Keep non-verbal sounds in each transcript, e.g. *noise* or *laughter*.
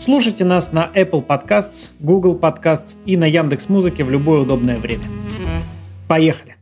Слушайте нас на Apple Podcasts, Google Podcasts и на Яндекс Музыке в любое удобное время. Поехали!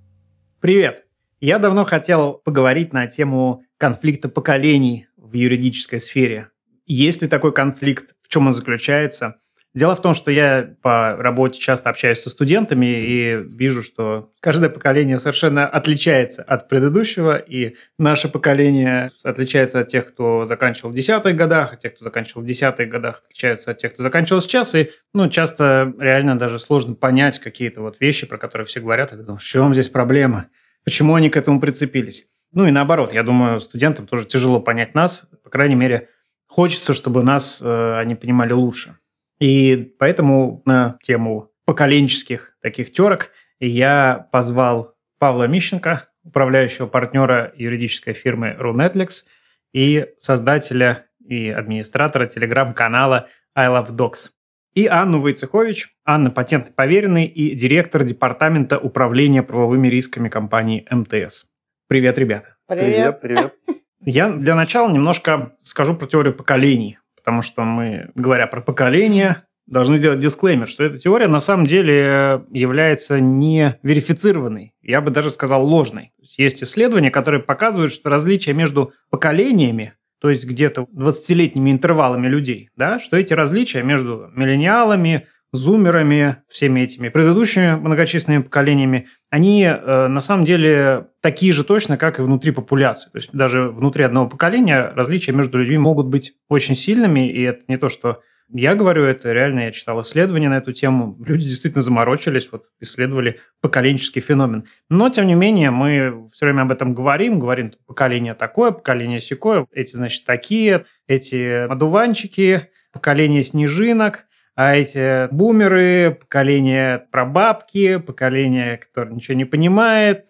Привет! Я давно хотел поговорить на тему конфликта поколений в юридической сфере. Есть ли такой конфликт, в чем он заключается – Дело в том, что я по работе часто общаюсь со студентами и вижу, что каждое поколение совершенно отличается от предыдущего, и наше поколение отличается от тех, кто заканчивал в десятых годах, от тех, кто заканчивал в десятых годах, отличаются от тех, кто заканчивал сейчас, и ну, часто реально даже сложно понять какие-то вот вещи, про которые все говорят, и думаешь, в чем здесь проблема, почему они к этому прицепились. Ну и наоборот, я думаю, студентам тоже тяжело понять нас, по крайней мере, хочется, чтобы нас э, они понимали лучше. И поэтому на тему поколенческих таких терок я позвал Павла Мищенко, управляющего партнера юридической фирмы RuNetflix и создателя и администратора телеграм-канала I Love Dogs. И Анну Войцехович, Анна патентный поверенный и директор департамента управления правовыми рисками компании МТС. Привет, ребята. Привет. Привет, привет. Я для начала немножко скажу про теорию поколений, потому что мы, говоря про поколение, должны сделать дисклеймер, что эта теория на самом деле является не верифицированной, я бы даже сказал ложной. Есть исследования, которые показывают, что различия между поколениями, то есть где-то 20-летними интервалами людей, да, что эти различия между миллениалами, зумерами, всеми этими предыдущими многочисленными поколениями, они э, на самом деле такие же точно, как и внутри популяции. То есть даже внутри одного поколения различия между людьми могут быть очень сильными, и это не то, что я говорю это реально, я читал исследования на эту тему. Люди действительно заморочились, вот исследовали поколенческий феномен. Но, тем не менее, мы все время об этом говорим, говорим, поколение такое, поколение секое, эти, значит, такие, эти одуванчики, поколение снежинок, а эти бумеры, поколение прабабки, поколение, которое ничего не понимает.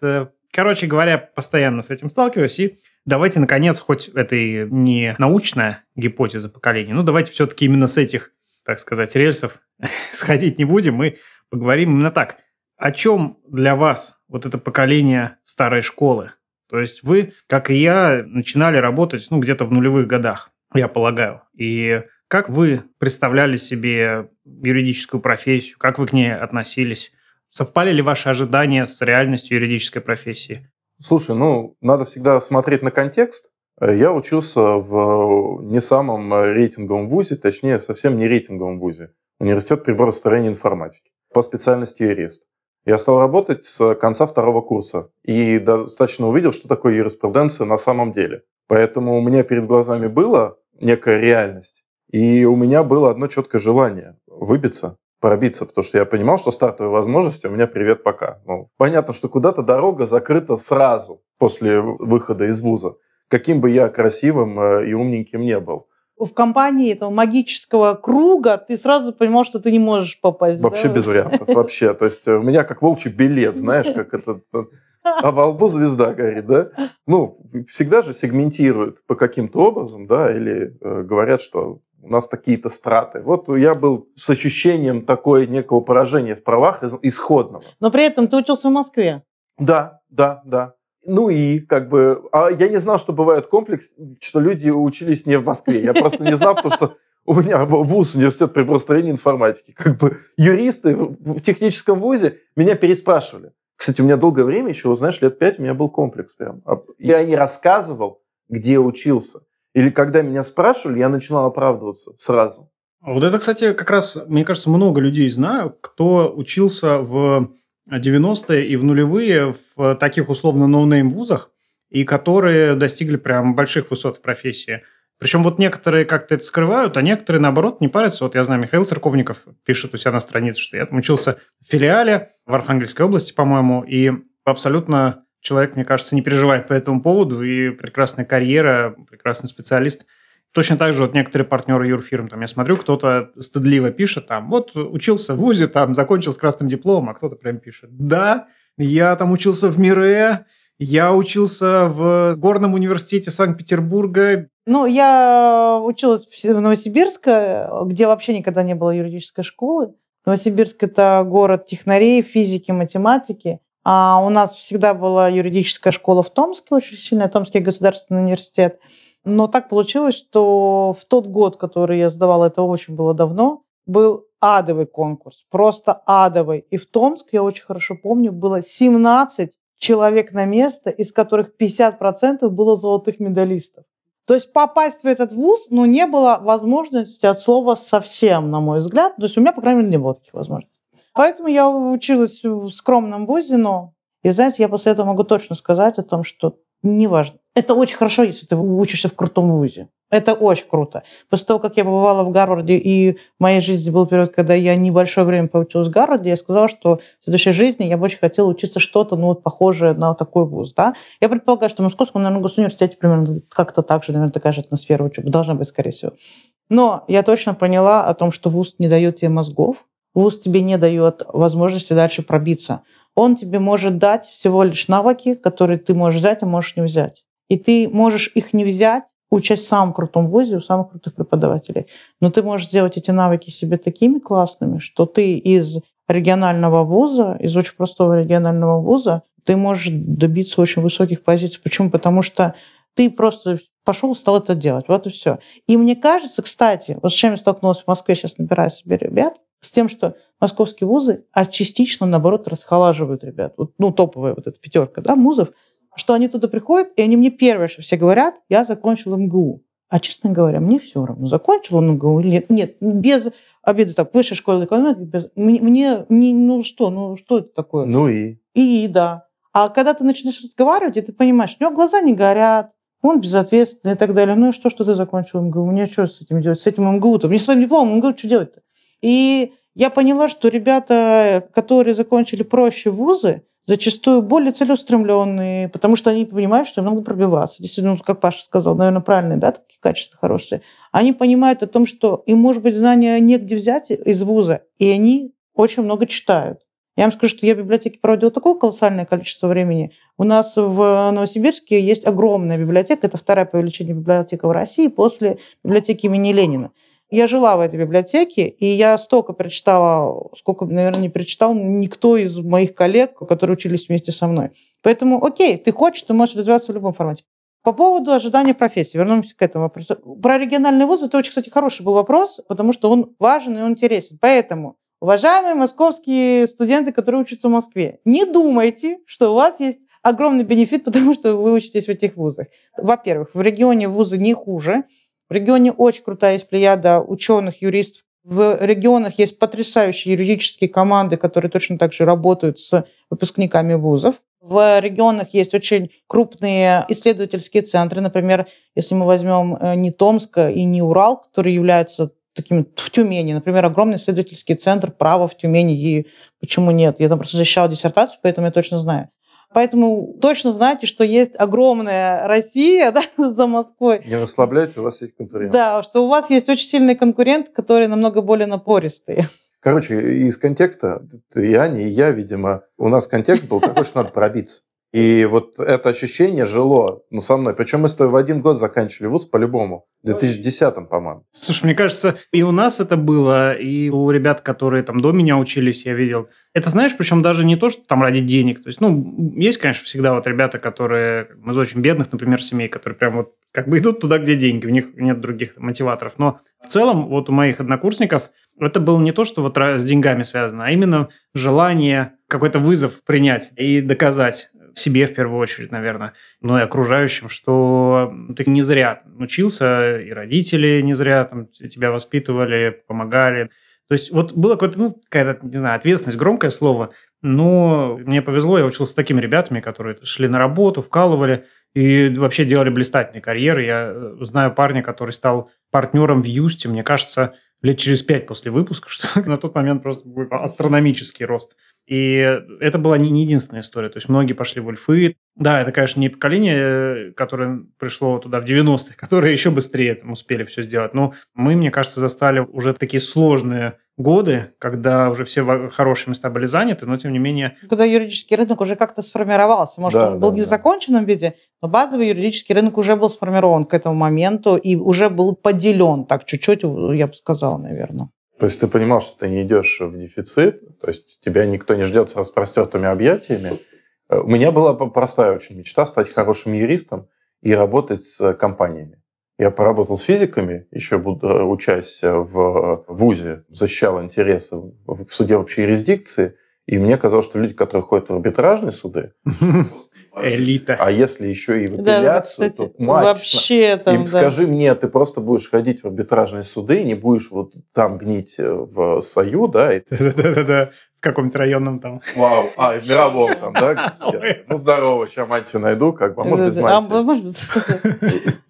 Короче говоря, постоянно с этим сталкиваюсь и Давайте, наконец, хоть это и не научная гипотеза поколения, ну давайте все-таки именно с этих, так сказать, рельсов *laughs* сходить не будем, мы поговорим именно так. О чем для вас вот это поколение старой школы? То есть вы, как и я, начинали работать ну, где-то в нулевых годах, я полагаю. И как вы представляли себе юридическую профессию? Как вы к ней относились? Совпали ли ваши ожидания с реальностью юридической профессии? Слушай, ну, надо всегда смотреть на контекст. Я учился в не самом рейтинговом вузе, точнее, совсем не рейтинговом вузе. Университет приборостроения информатики по специальности юрист. Я стал работать с конца второго курса и достаточно увидел, что такое юриспруденция на самом деле. Поэтому у меня перед глазами была некая реальность, и у меня было одно четкое желание – выбиться пробиться, потому что я понимал, что стартовые возможности у меня привет пока. Ну, понятно, что куда-то дорога закрыта сразу после выхода из вуза, каким бы я красивым э, и умненьким не был. В компании этого магического круга ты сразу понимал, что ты не можешь попасть. Вообще да? без вариантов, вообще. То есть у меня как волчий билет, знаешь, как это... А во лбу звезда горит, да? Ну, всегда же сегментируют по каким-то образом, да, или э, говорят, что у нас такие-то страты. Вот я был с ощущением такое некого поражения в правах исходного. Но при этом ты учился в Москве. Да, да, да. Ну и как бы... А я не знал, что бывает комплекс, что люди учились не в Москве. Я просто не знал, потому что у меня вуз, университет приборостроения информатики. Как бы юристы в техническом вузе меня переспрашивали. Кстати, у меня долгое время, еще, знаешь, лет пять у меня был комплекс прям. А я не рассказывал, где учился. Или когда меня спрашивали, я начинал оправдываться сразу. Вот это, кстати, как раз, мне кажется, много людей знаю, кто учился в 90-е и в нулевые в таких условно no-name вузах, и которые достигли прям больших высот в профессии. Причем вот некоторые как-то это скрывают, а некоторые, наоборот, не парятся. Вот я знаю, Михаил Церковников пишет у себя на странице, что я там учился в филиале в Архангельской области, по-моему, и абсолютно человек, мне кажется, не переживает по этому поводу, и прекрасная карьера, прекрасный специалист. Точно так же вот некоторые партнеры юрфирм, там я смотрю, кто-то стыдливо пишет, там, вот учился в ВУЗе, там, закончил с красным дипломом, а кто-то прям пишет, да, я там учился в МИРЭ, я учился в Горном университете Санкт-Петербурга. Ну, я училась в Новосибирске, где вообще никогда не было юридической школы. Новосибирск – это город технарей, физики, математики. А у нас всегда была юридическая школа в Томске, очень сильная, Томский государственный университет. Но так получилось, что в тот год, который я сдавала, это очень было давно, был адовый конкурс, просто адовый. И в Томск, я очень хорошо помню, было 17 человек на место, из которых 50% было золотых медалистов. То есть попасть в этот вуз, ну, не было возможности от слова совсем, на мой взгляд. То есть у меня, по крайней мере, не было таких возможностей. Поэтому я училась в скромном вузе, но, и знаете, я после этого могу точно сказать о том, что неважно. Это очень хорошо, если ты учишься в крутом вузе. Это очень круто. После того, как я побывала в Гарварде, и в моей жизни был период, когда я небольшое время поучилась в Гарварде, я сказала, что в следующей жизни я бы очень хотела учиться что-то, ну, вот похожее на вот такой вуз, да. Я предполагаю, что в Московском, наверное, госуниверситете примерно как-то так же, наверное, такая же атмосфера учебы должна быть, скорее всего. Но я точно поняла о том, что вуз не дает тебе мозгов, вуз тебе не дает возможности дальше пробиться. Он тебе может дать всего лишь навыки, которые ты можешь взять, а можешь не взять. И ты можешь их не взять, учась в самом крутом вузе у самых крутых преподавателей. Но ты можешь сделать эти навыки себе такими классными, что ты из регионального вуза, из очень простого регионального вуза, ты можешь добиться очень высоких позиций. Почему? Потому что ты просто пошел стал это делать. Вот и все. И мне кажется, кстати, вот с чем я столкнулась в Москве, сейчас набираю себе ребят, с тем, что московские вузы, а частично, наоборот, расхолаживают ребят. Вот, ну, топовая вот эта пятерка, да, вузов, что они туда приходят, и они мне первое, что все говорят, я закончил МГУ. А, честно говоря, мне все равно, закончил он МГУ или нет. Нет, без обиды, так, высшая школа экономики, без... мне, мне не, ну что, ну что это такое? Ну и? И, да. А когда ты начинаешь разговаривать, и ты понимаешь, у него глаза не горят, он безответственный и так далее. Ну и что, что ты закончил МГУ? Мне что с этим делать? С этим МГУ-то? Мне своим дипломом МГУ что делать-то? И я поняла, что ребята, которые закончили проще вузы, зачастую более целеустремленные, потому что они понимают, что им надо пробиваться. Действительно, как Паша сказал, наверное, правильные, да, такие качества хорошие. Они понимают о том, что им, может быть, знания негде взять из вуза, и они очень много читают. Я вам скажу, что я в библиотеке проводила такое колоссальное количество времени. У нас в Новосибирске есть огромная библиотека. Это вторая по величине библиотека в России после библиотеки имени Ленина. Я жила в этой библиотеке, и я столько прочитала, сколько, наверное, не прочитал никто из моих коллег, которые учились вместе со мной. Поэтому, окей, ты хочешь, ты можешь развиваться в любом формате. По поводу ожидания профессии, вернемся к этому вопросу. Про региональный вуз это очень, кстати, хороший был вопрос, потому что он важен и он интересен. Поэтому, уважаемые московские студенты, которые учатся в Москве, не думайте, что у вас есть огромный бенефит, *laughs* потому что вы учитесь в этих вузах. Во-первых, в регионе вузы не хуже, в регионе очень крутая есть плеяда ученых, юристов. В регионах есть потрясающие юридические команды, которые точно так же работают с выпускниками вузов. В регионах есть очень крупные исследовательские центры. Например, если мы возьмем э, не Томск и не Урал, которые являются такими в Тюмени. Например, огромный исследовательский центр права в Тюмени. И почему нет? Я там просто защищала диссертацию, поэтому я точно знаю. Поэтому точно знайте, что есть огромная Россия *laughs* да, за Москвой. Не расслабляйте, у вас есть конкурент. Да, что у вас есть очень сильный конкурент, который намного более напористый. *laughs* Короче, из контекста, и Аня, и я, видимо, у нас контекст был такой, что надо пробиться. И вот это ощущение жило ну, со мной. Причем мы с тобой в один год заканчивали вуз по-любому. В 2010-м, по-моему. Слушай, мне кажется, и у нас это было, и у ребят, которые там до меня учились, я видел. Это, знаешь, причем даже не то, что там ради денег. То есть, ну, есть, конечно, всегда вот ребята, которые из очень бедных, например, семей, которые прям вот как бы идут туда, где деньги, у них нет других мотиваторов. Но в целом вот у моих однокурсников это было не то, что вот с деньгами связано, а именно желание какой-то вызов принять и доказать себе в первую очередь, наверное, но и окружающим, что ты не зря учился, и родители не зря там тебя воспитывали, помогали. То есть вот было какое-то, ну, какая-то, не знаю, ответственность, громкое слово, но мне повезло, я учился с такими ребятами, которые шли на работу, вкалывали и вообще делали блистательные карьеры. Я э, знаю парня, который стал партнером в Юсте, мне кажется, лет через пять после выпуска, *laughs* что на тот момент просто был астрономический рост. И это была не, не единственная история. То есть многие пошли в Ульфы. Да, это, конечно, не поколение, которое пришло туда в 90-х, которое еще быстрее там успели все сделать. Но мы, мне кажется, застали уже такие сложные годы, когда уже все хорошие места были заняты, но тем не менее... Когда юридический рынок уже как-то сформировался. Может, да, он был да, не в законченном виде, но базовый юридический рынок уже был сформирован к этому моменту и уже был поделен так чуть-чуть, я бы сказала, наверное. То есть ты понимал, что ты не идешь в дефицит, то есть тебя никто не ждет с распростертыми объятиями. Э, у меня была простая очень мечта стать хорошим юристом и работать с компаниями. Я поработал с физиками, еще э, учась в ВУЗе, защищал интересы в суде общей юрисдикции, и мне казалось, что люди, которые ходят в арбитражные суды, *laughs* Элита. А если еще и в апелляцию, да, кстати, то матч. Вообще там, Им да. скажи мне, ты просто будешь ходить в арбитражные суды, не будешь вот там гнить э, в Сою, да? Да-да-да, в каком-нибудь районном там. Вау, а, в мировом там, да? *laughs* Ну, здорово, сейчас мантию найду, как бы, а может без а, мантии.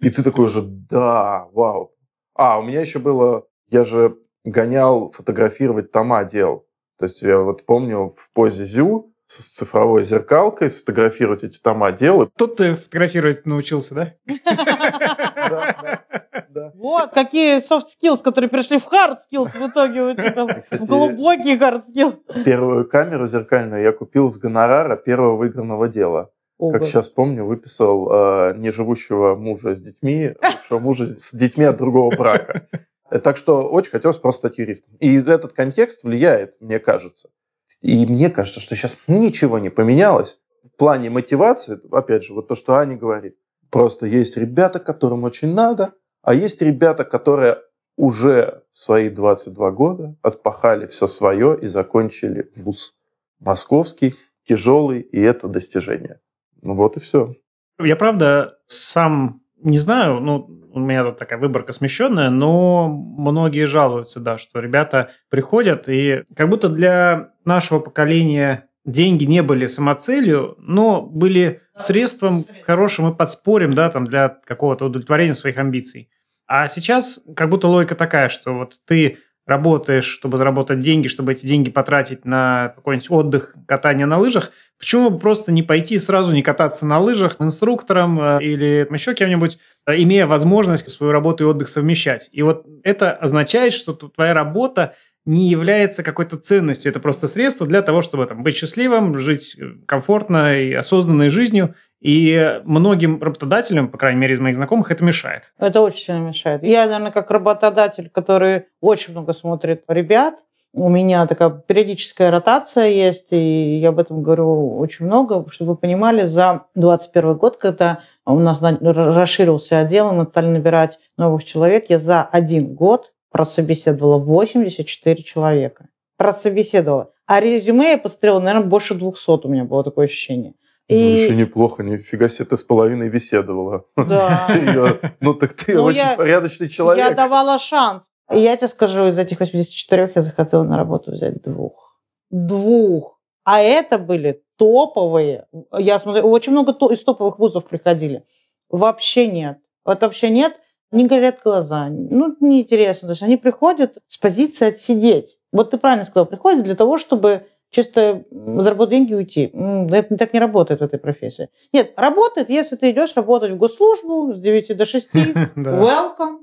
*laughs* И ты такой уже, да, вау. А, у меня еще было, я же гонял фотографировать тома дел. То есть я вот помню в позе Зю с цифровой зеркалкой, сфотографировать эти тома дела. Тут ты фотографировать научился, *laughs* да? Вот, какие soft skills, которые пришли в hard skills в итоге, *laughs* в глубокий hard skills. Первую камеру зеркальную я купил с гонорара первого выигранного дела. Как сейчас помню, выписал э, неживущего мужа с детьми, бывшего мужа с детьми от другого брака. Так что очень хотелось просто стать юристом. И этот контекст влияет, мне кажется. И мне кажется, что сейчас ничего не поменялось. В плане мотивации, опять же, вот то, что Аня говорит. Просто есть ребята, которым очень надо, а есть ребята, которые уже в свои 22 года отпахали все свое и закончили вуз. Московский, тяжелый, и это достижение. Ну вот и все. Я, правда, сам не знаю, ну, у меня тут такая выборка смещенная, но многие жалуются, да, что ребята приходят, и как будто для нашего поколения деньги не были самоцелью, но были средством хорошим и подспорьем, да, там, для какого-то удовлетворения своих амбиций. А сейчас как будто логика такая, что вот ты работаешь, чтобы заработать деньги, чтобы эти деньги потратить на какой-нибудь отдых, катание на лыжах, почему бы просто не пойти сразу не кататься на лыжах инструктором э, или еще кем-нибудь, э, имея возможность свою работу и отдых совмещать. И вот это означает, что твоя работа не является какой-то ценностью. Это просто средство для того, чтобы там, быть счастливым, жить э, комфортно и осознанной жизнью. И многим работодателям, по крайней мере, из моих знакомых, это мешает. Это очень сильно мешает. Я, наверное, как работодатель, который очень много смотрит ребят, у меня такая периодическая ротация есть, и я об этом говорю очень много, чтобы вы понимали, за 2021 год, когда у нас расширился отдел, мы стали набирать новых человек, я за один год прособеседовала 84 человека. Прособеседовала. А резюме я посмотрела, наверное, больше 200 у меня было такое ощущение. Ну, и... Ну, еще неплохо, нифига себе, ты с половиной беседовала. Да. *laughs* Серьезно. Ну, так ты ну, очень я, порядочный человек. Я давала шанс. И я тебе скажу, из этих 84 я захотела на работу взять двух. Двух. А это были топовые. Я смотрю, очень много из топовых вузов приходили. Вообще нет. Вот вообще нет не горят глаза, ну, неинтересно. То есть они приходят с позиции отсидеть. Вот ты правильно сказал, приходят для того, чтобы чисто заработать деньги и уйти. Это так не работает в этой профессии. Нет, работает, если ты идешь работать в госслужбу с 9 до 6, *laughs* welcome.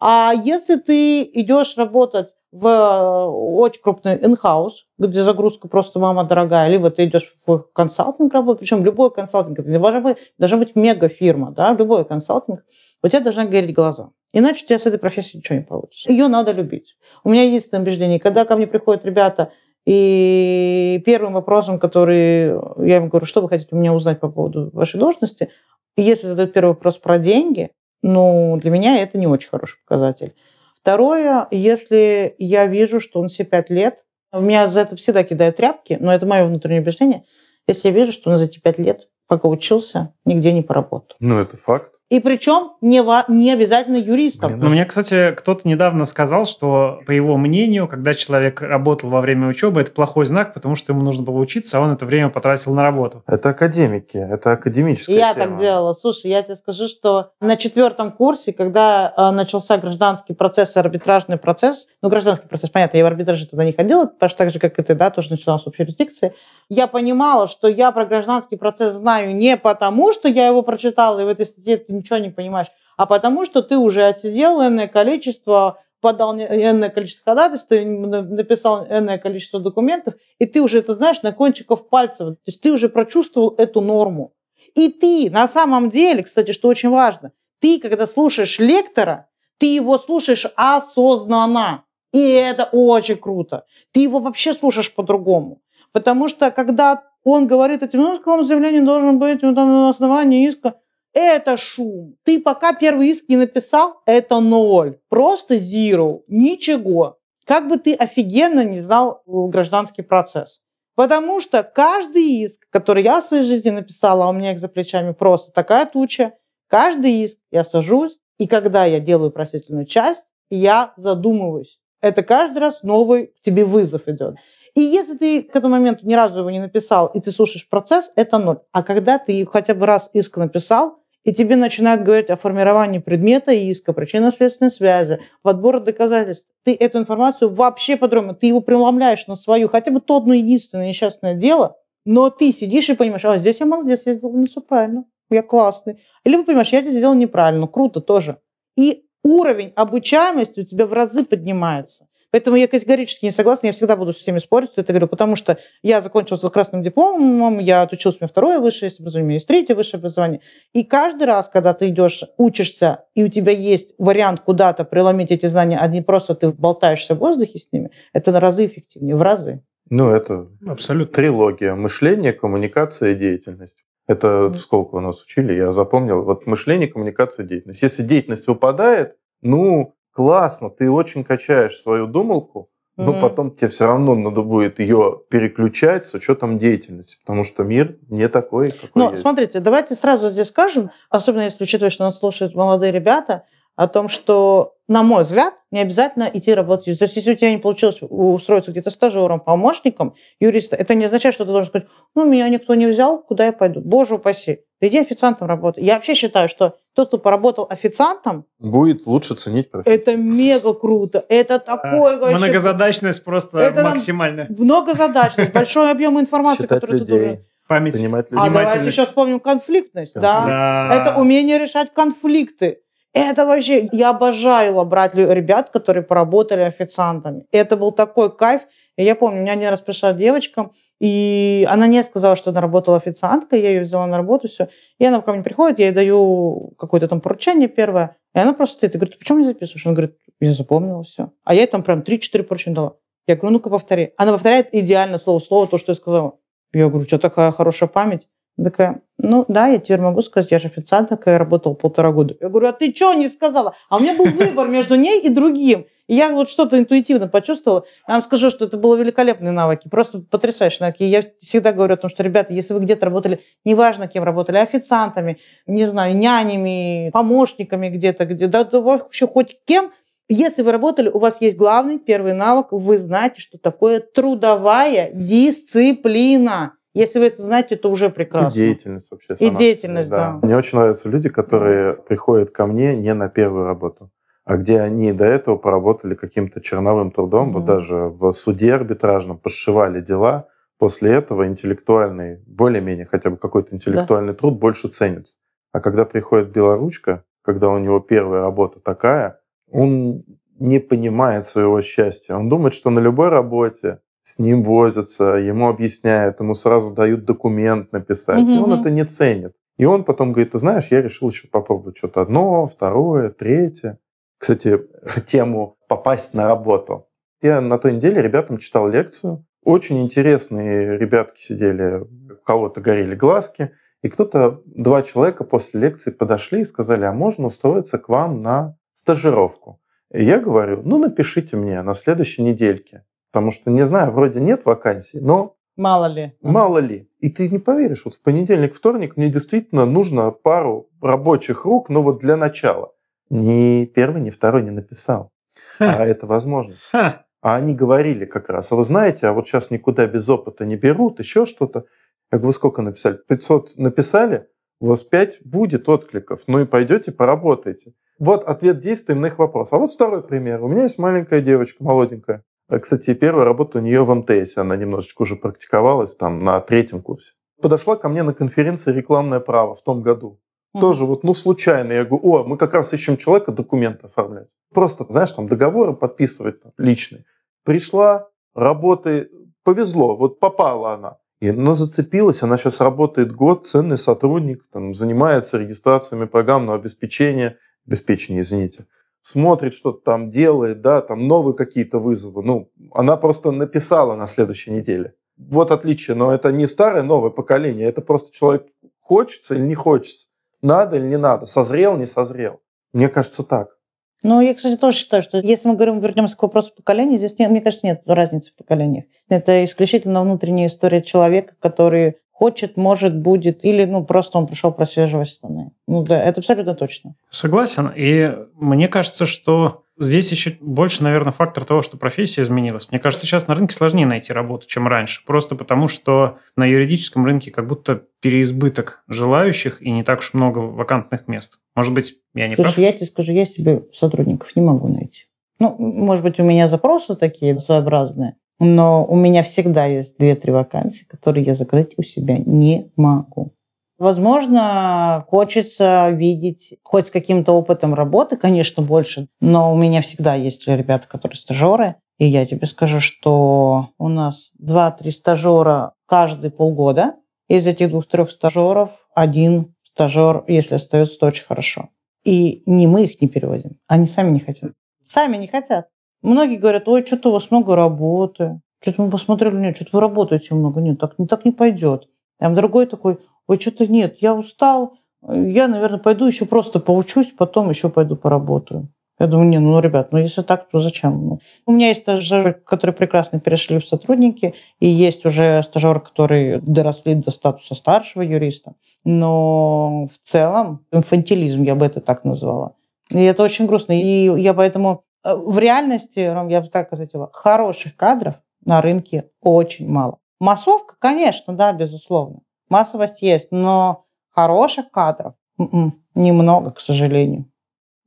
А если ты идешь работать в э, очень крупный in-house, где загрузка просто мама дорогая, либо ты идешь в консалтинг работать, причем любой консалтинг, это должна быть, должна быть мега-фирма, да, любой консалтинг, у тебя должны гореть глаза. Иначе у тебя с этой профессией ничего не получится. Ее надо любить. У меня есть убеждение, когда ко мне приходят ребята, и первым вопросом, который я им говорю, что вы хотите у меня узнать по поводу вашей должности, если задают первый вопрос про деньги, ну, для меня это не очень хороший показатель. Второе, если я вижу, что он все пять лет, у меня за это всегда кидают тряпки, но это мое внутреннее убеждение, если я вижу, что он за эти пять лет, пока учился, нигде не поработал. Ну, это факт. И причем не, во, не обязательно юристом. Блин, ну, мне, кстати, кто-то недавно сказал, что, по его мнению, когда человек работал во время учебы, это плохой знак, потому что ему нужно было учиться, а он это время потратил на работу. Это академики, это академическая Я тема. так делала. Слушай, я тебе скажу, что на четвертом курсе, когда э, начался гражданский процесс и арбитражный процесс, ну, гражданский процесс, понятно, я в арбитраже туда не ходила, потому что так же, как и ты, да, тоже начала с общей юрисдикции, я понимала, что я про гражданский процесс знаю не потому, что я его прочитала, и в этой статье ничего не понимаешь, а потому что ты уже отсидел энное количество, подал энное количество ходатайств, ты написал энное количество документов, и ты уже это знаешь на кончиков пальцев. То есть ты уже прочувствовал эту норму. И ты на самом деле, кстати, что очень важно, ты, когда слушаешь лектора, ты его слушаешь осознанно. И это очень круто. Ты его вообще слушаешь по-другому. Потому что когда он говорит этим, ну, каком заявлении должен быть на основании иска, это шум. Ты пока первый иск не написал, это ноль. Просто zero. Ничего. Как бы ты офигенно не знал э, гражданский процесс. Потому что каждый иск, который я в своей жизни написала, а у меня их за плечами просто такая туча, каждый иск я сажусь, и когда я делаю просительную часть, я задумываюсь. Это каждый раз новый тебе вызов идет. И если ты к этому моменту ни разу его не написал, и ты слушаешь процесс, это ноль. А когда ты хотя бы раз иск написал, и тебе начинают говорить о формировании предмета иска, причинно-следственной связи, подбора доказательств, ты эту информацию вообще подробно, ты его преломляешь на свою, хотя бы то одно единственное несчастное дело, но ты сидишь и понимаешь, а здесь я молодец, я сделал все правильно, я классный. Или понимаешь, я здесь сделал неправильно, круто тоже. И уровень обучаемости у тебя в разы поднимается. Поэтому я категорически не согласна, я всегда буду со всеми спорить, это говорю, потому что я закончила с красным дипломом, я отучилась, у меня второе высшее образование, у меня есть третье высшее образование. И каждый раз, когда ты идешь, учишься, и у тебя есть вариант куда-то преломить эти знания, а не просто ты болтаешься в воздухе с ними, это на разы эффективнее, в разы. Ну, это абсолютно трилогия. Мышление, коммуникация и деятельность. Это сколько у нас учили, я запомнил. Вот мышление, коммуникация, деятельность. Если деятельность выпадает, ну, классно, ты очень качаешь свою думалку, но mm-hmm. потом тебе все равно надо будет ее переключать с учетом деятельности, потому что мир не такой, какой Но есть. смотрите, давайте сразу здесь скажем, особенно если учитывать, что нас слушают молодые ребята, о том, что, на мой взгляд, не обязательно идти работать. То есть, если у тебя не получилось устроиться где-то стажером, помощником юриста, это не означает, что ты должен сказать, ну, меня никто не взял, куда я пойду? Боже упаси. Иди официантом работай. Я вообще считаю, что тот, кто поработал официантом, будет лучше ценить профессию. Это мега круто. Это такой а, вообще... Многозадачность просто это максимальная. Многозадачность, большой объем информации, Считать который людей. ты должен... Память. А давайте еще вспомним конфликтность. Да. да. Это умение решать конфликты. Это вообще, я обожаю брать ребят, которые поработали официантами. Это был такой кайф. Я помню, меня один раз пришла девочка, и она не сказала, что она работала официанткой, я ее взяла на работу, все. И она ко мне приходит, я ей даю какое-то там поручение первое, и она просто стоит и говорит, почему не записываешь? Она говорит, я запомнила все. А я ей там прям 3-4 поручения дала. Я говорю, ну-ка повтори. Она повторяет идеально слово в слово то, что я сказала. Я говорю, у тебя такая хорошая память. Такая, ну да, я теперь могу сказать, я же официантка, я работала полтора года. Я говорю, а ты что не сказала? А у меня был выбор между ней и другим. И я вот что-то интуитивно почувствовала. Я вам скажу, что это было великолепные навыки, просто потрясающие навыки. Я всегда говорю о том, что, ребята, если вы где-то работали, неважно кем работали, официантами, не знаю, нянями, помощниками где-то, где, да, да вообще хоть кем, если вы работали, у вас есть главный первый навык, вы знаете, что такое трудовая дисциплина. Если вы это знаете, то уже прекрасно. И деятельность вообще. И деятельность, да. да. Мне очень нравятся люди, которые приходят ко мне не на первую работу, а где они до этого поработали каким-то черновым трудом, mm-hmm. вот даже в суде арбитражном пошивали дела, после этого интеллектуальный, более-менее хотя бы какой-то интеллектуальный да. труд больше ценится. А когда приходит белоручка, когда у него первая работа такая, он не понимает своего счастья. Он думает, что на любой работе с ним возятся, ему объясняют, ему сразу дают документ написать, угу. и он это не ценит. И он потом говорит, ты знаешь, я решил еще попробовать что-то одно, второе, третье. Кстати, *laughs* тему попасть на работу. Я на той неделе ребятам читал лекцию. Очень интересные ребятки сидели, у кого-то горели глазки. И кто-то, два человека после лекции подошли и сказали, а можно устроиться к вам на стажировку? И я говорю, ну напишите мне на следующей недельке. Потому что, не знаю, вроде нет вакансий, но Мало ли. Мало ли. И ты не поверишь, вот в понедельник, вторник мне действительно нужно пару рабочих рук, но вот для начала. Ни первый, ни второй не написал. А это возможность. А они говорили как раз, а вы знаете, а вот сейчас никуда без опыта не берут, еще что-то. Я говорю, вы сколько написали? 500 написали, у вас 5 будет откликов. Ну и пойдете, поработайте. Вот ответ действуем на их вопрос. А вот второй пример. У меня есть маленькая девочка, молоденькая. А, Кстати, первая работа у нее в МТС. Она немножечко уже практиковалась там на третьем курсе. Подошла ко мне на конференции «Рекламное право» в том году. Тоже вот, ну, случайно. Я говорю, о, мы как раз ищем человека документы оформлять. Просто, знаешь, там договоры подписывать там, личные. Пришла, работы, повезло, вот попала она. И она зацепилась, она сейчас работает год, ценный сотрудник, там, занимается регистрациями программного обеспечения, обеспечения, извините, смотрит, что-то там делает, да, там новые какие-то вызовы. Ну, она просто написала на следующей неделе. Вот отличие, но это не старое, новое поколение, это просто человек хочется или не хочется, надо или не надо, созрел, не созрел. Мне кажется, так. Ну, я, кстати, тоже считаю, что если мы говорим, вернемся к вопросу поколения, здесь, мне кажется, нет разницы в поколениях. Это исключительно внутренняя история человека, который хочет, может, будет, или ну просто он пришел прослеживать страны. Ну да, это абсолютно точно. Согласен. И мне кажется, что здесь еще больше, наверное, фактор того, что профессия изменилась. Мне кажется, сейчас на рынке сложнее найти работу, чем раньше. Просто потому, что на юридическом рынке как будто переизбыток желающих и не так уж много вакантных мест. Может быть, я не Слушай, прав? я тебе скажу, я себе сотрудников не могу найти. Ну, может быть, у меня запросы такие своеобразные, но у меня всегда есть две-три вакансии, которые я закрыть у себя не могу. Возможно, хочется видеть хоть с каким-то опытом работы, конечно, больше, но у меня всегда есть ребята, которые стажеры, и я тебе скажу, что у нас 2-3 стажера каждые полгода. Из этих двух-трех стажеров один стажер, если остается, то очень хорошо. И не мы их не переводим, они сами не хотят. Сами не хотят. Многие говорят, ой, что-то у вас много работы. Что-то мы посмотрели, нет, что-то вы работаете много. Нет, так, так не пойдет. Там другой такой, ой, что-то нет, я устал, я, наверное, пойду еще просто поучусь, потом еще пойду поработаю. Я думаю, не, ну, ребят, ну, если так, то зачем? Ну, у меня есть стажеры, которые прекрасно перешли в сотрудники, и есть уже стажеры, которые доросли до статуса старшего юриста. Но в целом инфантилизм, я бы это так назвала. И это очень грустно. И я поэтому в реальности, Ром, я бы так ответила, хороших кадров на рынке очень мало. Массовка, конечно, да, безусловно. Массовость есть, но хороших кадров м-м, немного, к сожалению.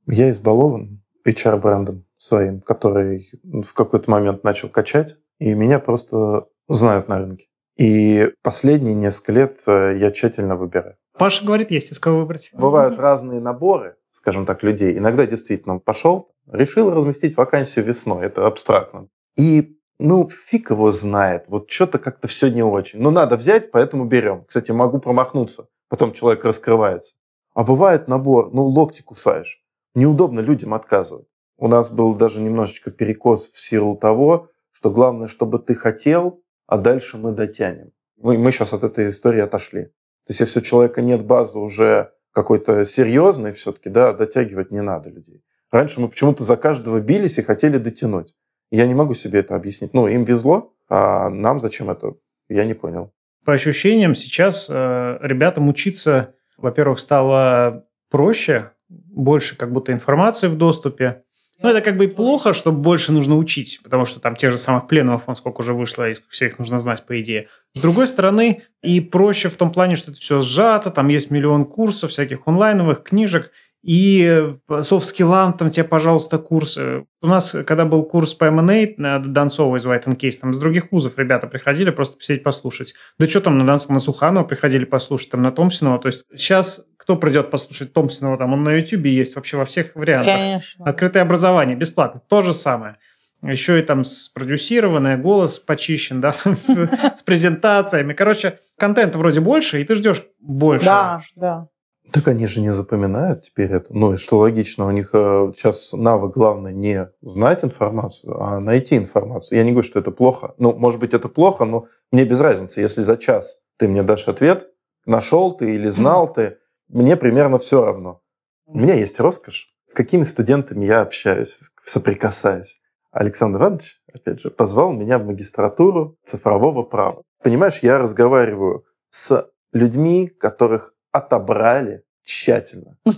Я избалован HR-брендом своим, который в какой-то момент начал качать, и меня просто знают на рынке. И последние несколько лет э, я тщательно выбираю. Паша говорит, есть из кого выбрать. Бывают разные наборы, скажем так, людей. Иногда действительно он пошел, решил разместить вакансию весной, это абстрактно. И ну, фиг его знает, вот что-то как-то все не очень. Ну, надо взять, поэтому берем. Кстати, могу промахнуться, потом человек раскрывается. А бывает набор, ну, локти кусаешь. Неудобно людям отказывать. У нас был даже немножечко перекос в силу того, что главное, чтобы ты хотел, а дальше мы дотянем. Мы, мы сейчас от этой истории отошли. То есть, если у человека нет базы уже какой-то серьезной, все-таки, да, дотягивать не надо людей. Раньше мы почему-то за каждого бились и хотели дотянуть. Я не могу себе это объяснить. Ну, им везло, а нам зачем это? Я не понял. По ощущениям, сейчас э, ребятам учиться, во-первых, стало проще, больше как будто информации в доступе. Ну, это как бы и плохо, что больше нужно учить, потому что там тех же самых пленумов, он сколько уже вышло, и все их нужно знать, по идее. С другой стороны, и проще в том плане, что это все сжато, там есть миллион курсов, всяких онлайновых, книжек, и софт-скиллам там тебе, пожалуйста, курсы. У нас, когда был курс по M&A на Донцова из White Case, там с других вузов ребята приходили просто посидеть, послушать. Да что там на Донцова, на Суханова приходили послушать, там на Томпсонова. То есть сейчас кто придет послушать Томпсонова, там он на YouTube есть вообще во всех вариантах. Конечно. Открытое образование, бесплатно. То же самое. Еще и там спродюсированное, голос почищен, да, с презентациями. Короче, контента вроде больше, и ты ждешь больше. Да, да. Так они же не запоминают теперь это. Ну, что логично, у них э, сейчас навык главное не знать информацию, а найти информацию. Я не говорю, что это плохо. Ну, может быть, это плохо, но мне без разницы. Если за час ты мне дашь ответ, нашел ты или знал ты, мне примерно все равно. У меня есть роскошь, с какими студентами я общаюсь, соприкасаюсь. Александр Иванович, опять же, позвал меня в магистратуру цифрового права. Понимаешь, я разговариваю с людьми, которых отобрали тщательно. Ну,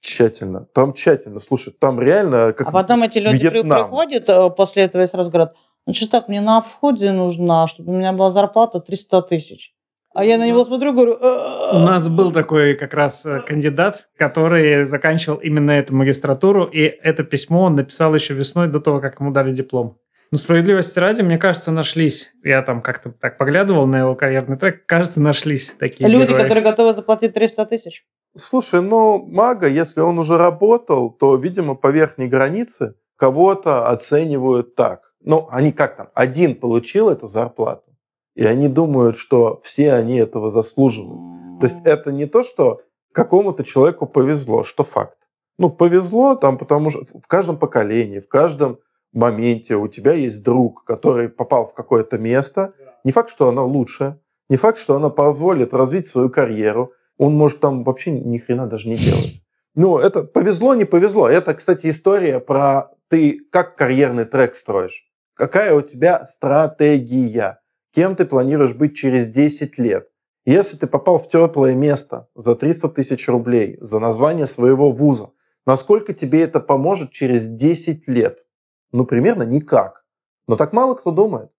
Тщательно. Там тщательно. Слушай, там реально как А потом эти люди Вьетнам. приходят э, после этого и сразу говорят, ну что так, мне на входе нужна, чтобы у меня была зарплата 300 тысяч. А я на него смотрю, говорю... «Э, У нас был такой как раз э, кандидат, который заканчивал именно эту магистратуру, и это письмо он написал еще весной до того, как ему дали диплом. Но справедливости ради, мне кажется, нашлись. Я там как-то так поглядывал на его карьерный трек, кажется, нашлись такие Люди, герои. которые готовы заплатить 300 тысяч. Слушай, ну, мага, если он уже работал, то, видимо, по верхней границе кого-то оценивают так. Ну, они как там? Один получил эту зарплату, и они думают, что все они этого заслуживают. То есть это не то, что какому-то человеку повезло, что факт. Ну, повезло там, потому что в каждом поколении, в каждом моменте у тебя есть друг, который попал в какое-то место. Не факт, что оно лучше, не факт, что оно позволит развить свою карьеру. Он может там вообще ни хрена даже не делать. Ну, это повезло, не повезло. Это, кстати, история про ты как карьерный трек строишь. Какая у тебя стратегия? Кем ты планируешь быть через 10 лет? Если ты попал в теплое место за 300 тысяч рублей, за название своего вуза, насколько тебе это поможет через 10 лет? Ну, примерно никак. Но так мало кто думает.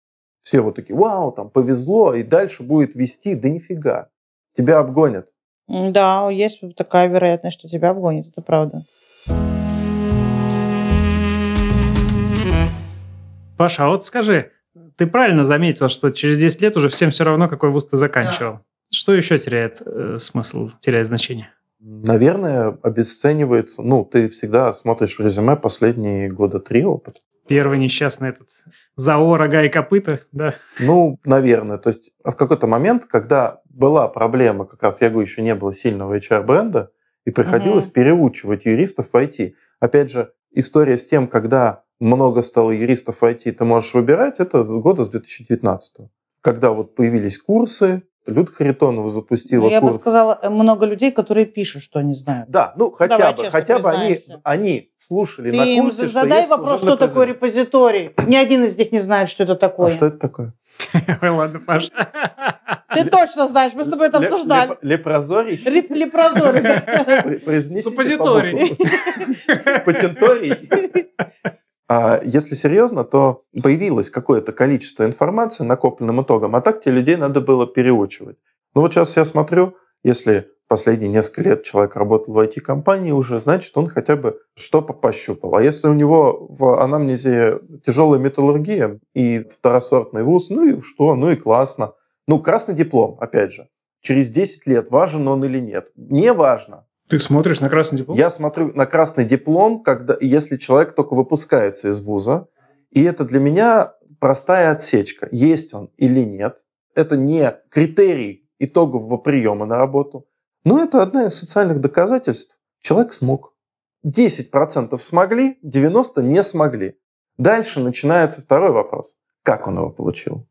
Все вот такие, вау, там повезло, и дальше будет вести, да нифига. Тебя обгонят. Да, есть такая вероятность, что тебя обгонят, это правда. Паша, а вот скажи, ты правильно заметил, что через 10 лет уже всем все равно, какой вуз ты заканчивал. Что еще теряет э, смысл, теряет значение? Наверное, обесценивается. Ну, ты всегда смотришь в резюме последние года три опыта. Первый несчастный этот ЗАО, рога и копыта, да? Ну, наверное. То есть в какой-то момент, когда была проблема, как раз я говорю, еще не было сильного HR-бренда, и приходилось Мгм. переучивать юристов в IT. Опять же, история с тем, когда много стало юристов в IT, ты можешь выбирать, это с года с 2019. Когда вот появились курсы, Люда Харитонова запустила Ну, Я бы курс. сказала, э, много людей, которые пишут, что они знают. Да, ну хотя Давай бы, честно хотя бы они, они слушали Ты на им курсе, что задай есть вопрос, что такое репозиторий. Ни один из них не знает, что это такое. А что это такое? *laughs* Ой, ладно, Паша. *laughs* Ты точно знаешь, мы с тобой это обсуждали. леп- Лепрозорий? Лепрозорий, да. Суппозиторий. *laughs* Патенторий. А если серьезно, то появилось какое-то количество информации накопленным итогом, а так те людей надо было переучивать. Ну вот сейчас я смотрю, если последние несколько лет человек работал в IT-компании уже, значит, он хотя бы что-то пощупал. А если у него в анамнезе тяжелая металлургия и второсортный вуз, ну и что, ну и классно. Ну, красный диплом, опять же. Через 10 лет важен он или нет. Не важно. Ты смотришь на красный диплом? Я смотрю на красный диплом, когда, если человек только выпускается из вуза, и это для меня простая отсечка, есть он или нет. Это не критерий итогового приема на работу, но это одна из социальных доказательств. Человек смог. 10% смогли, 90% не смогли. Дальше начинается второй вопрос. Как он его получил?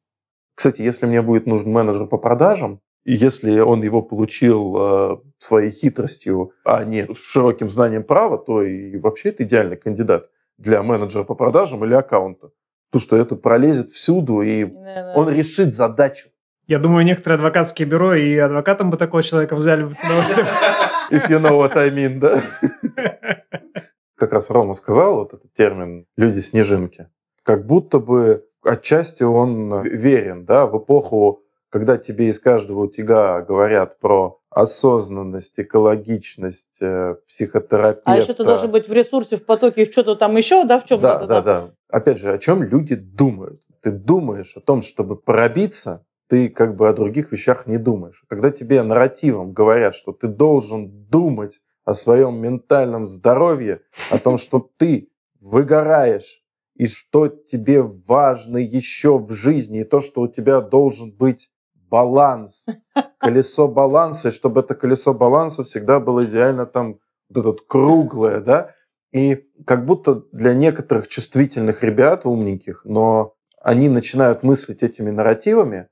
Кстати, если мне будет нужен менеджер по продажам, если он его получил э, своей хитростью, а не широким знанием права, то и вообще это идеальный кандидат для менеджера по продажам или аккаунта. Потому что это пролезет всюду, и он решит задачу. Я думаю, некоторые адвокатские бюро и адвокатам бы такого человека взяли бы с удовольствием. *laughs* If you know what I mean, да? *laughs* Как раз Рома сказал вот этот термин «люди-снежинки». Как будто бы отчасти он верен, да, в эпоху, когда тебе из каждого утюга говорят про осознанность, экологичность, э, психотерапевта. А еще ты должен быть в ресурсе, в потоке, в что-то там еще, да, в чем-то Да, там. да, да. Опять же, о чем люди думают? Ты думаешь о том, чтобы пробиться, ты как бы о других вещах не думаешь. Когда тебе нарративом говорят, что ты должен думать о своем ментальном здоровье, о том, что ты выгораешь, и что тебе важно еще в жизни, и то, что у тебя должен быть баланс, колесо баланса, и чтобы это колесо баланса всегда было идеально там вот это вот круглое, да, и как будто для некоторых чувствительных ребят, умненьких, но они начинают мыслить этими нарративами,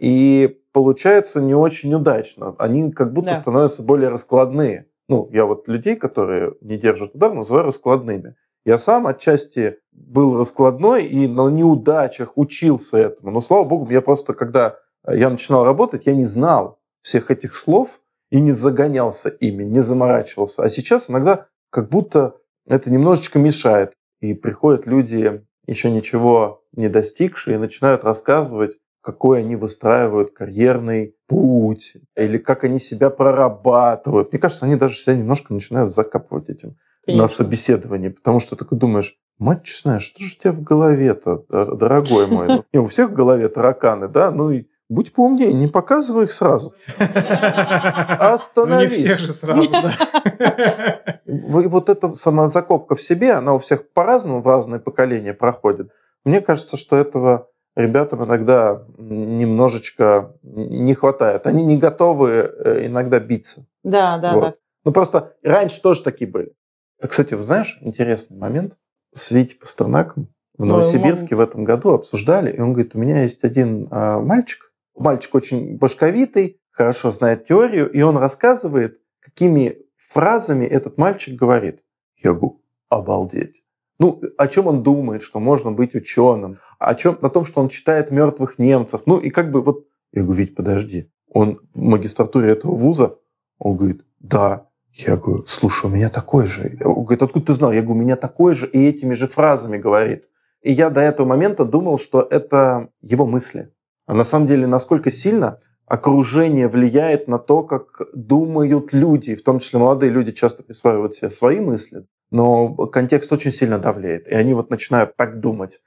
и получается не очень удачно. Они как будто Да. становятся более раскладные. Ну, я вот людей, которые не держат удар, называю раскладными. Я сам отчасти был раскладной и на неудачах учился этому. Но, слава богу, я просто, когда я начинал работать, я не знал всех этих слов и не загонялся ими, не заморачивался. А сейчас иногда как будто это немножечко мешает. И приходят люди, еще ничего не достигшие, и начинают рассказывать, какой они выстраивают карьерный путь, или как они себя прорабатывают. Мне кажется, они даже себя немножко начинают закапывать этим Конечно. на собеседовании, потому что ты думаешь, мать честная, что же у тебя в голове-то, дорогой мой? У всех в голове тараканы, да? Ну и Будь поумнее, не показывай их сразу. *laughs* Остановись. Ну, не всех же сразу, да. *laughs* Вот эта самозакопка в себе, она у всех по-разному в разные поколения проходит. Мне кажется, что этого ребятам иногда немножечко не хватает. Они не готовы э, иногда биться. Да, да, вот. да. Ну просто раньше тоже такие были. Так, кстати, вы знаешь, интересный момент. С Витей Пастернаком в Новосибирске в этом году обсуждали, и он говорит, у меня есть один а, мальчик, Мальчик очень башковитый, хорошо знает теорию, и он рассказывает, какими фразами этот мальчик говорит. Я говорю, обалдеть. Ну, о чем он думает, что можно быть ученым, о чем, на том, что он читает мертвых немцев. Ну, и как бы вот, я говорю, ведь подожди, он в магистратуре этого вуза, он говорит, да. Я говорю, слушай, у меня такой же. Он говорит, откуда ты знал? Я говорю, у меня такой же, и этими же фразами говорит. И я до этого момента думал, что это его мысли. А на самом деле, насколько сильно окружение влияет на то, как думают люди, в том числе молодые люди часто присваивают себе свои мысли, но контекст очень сильно давляет, и они вот начинают так думать.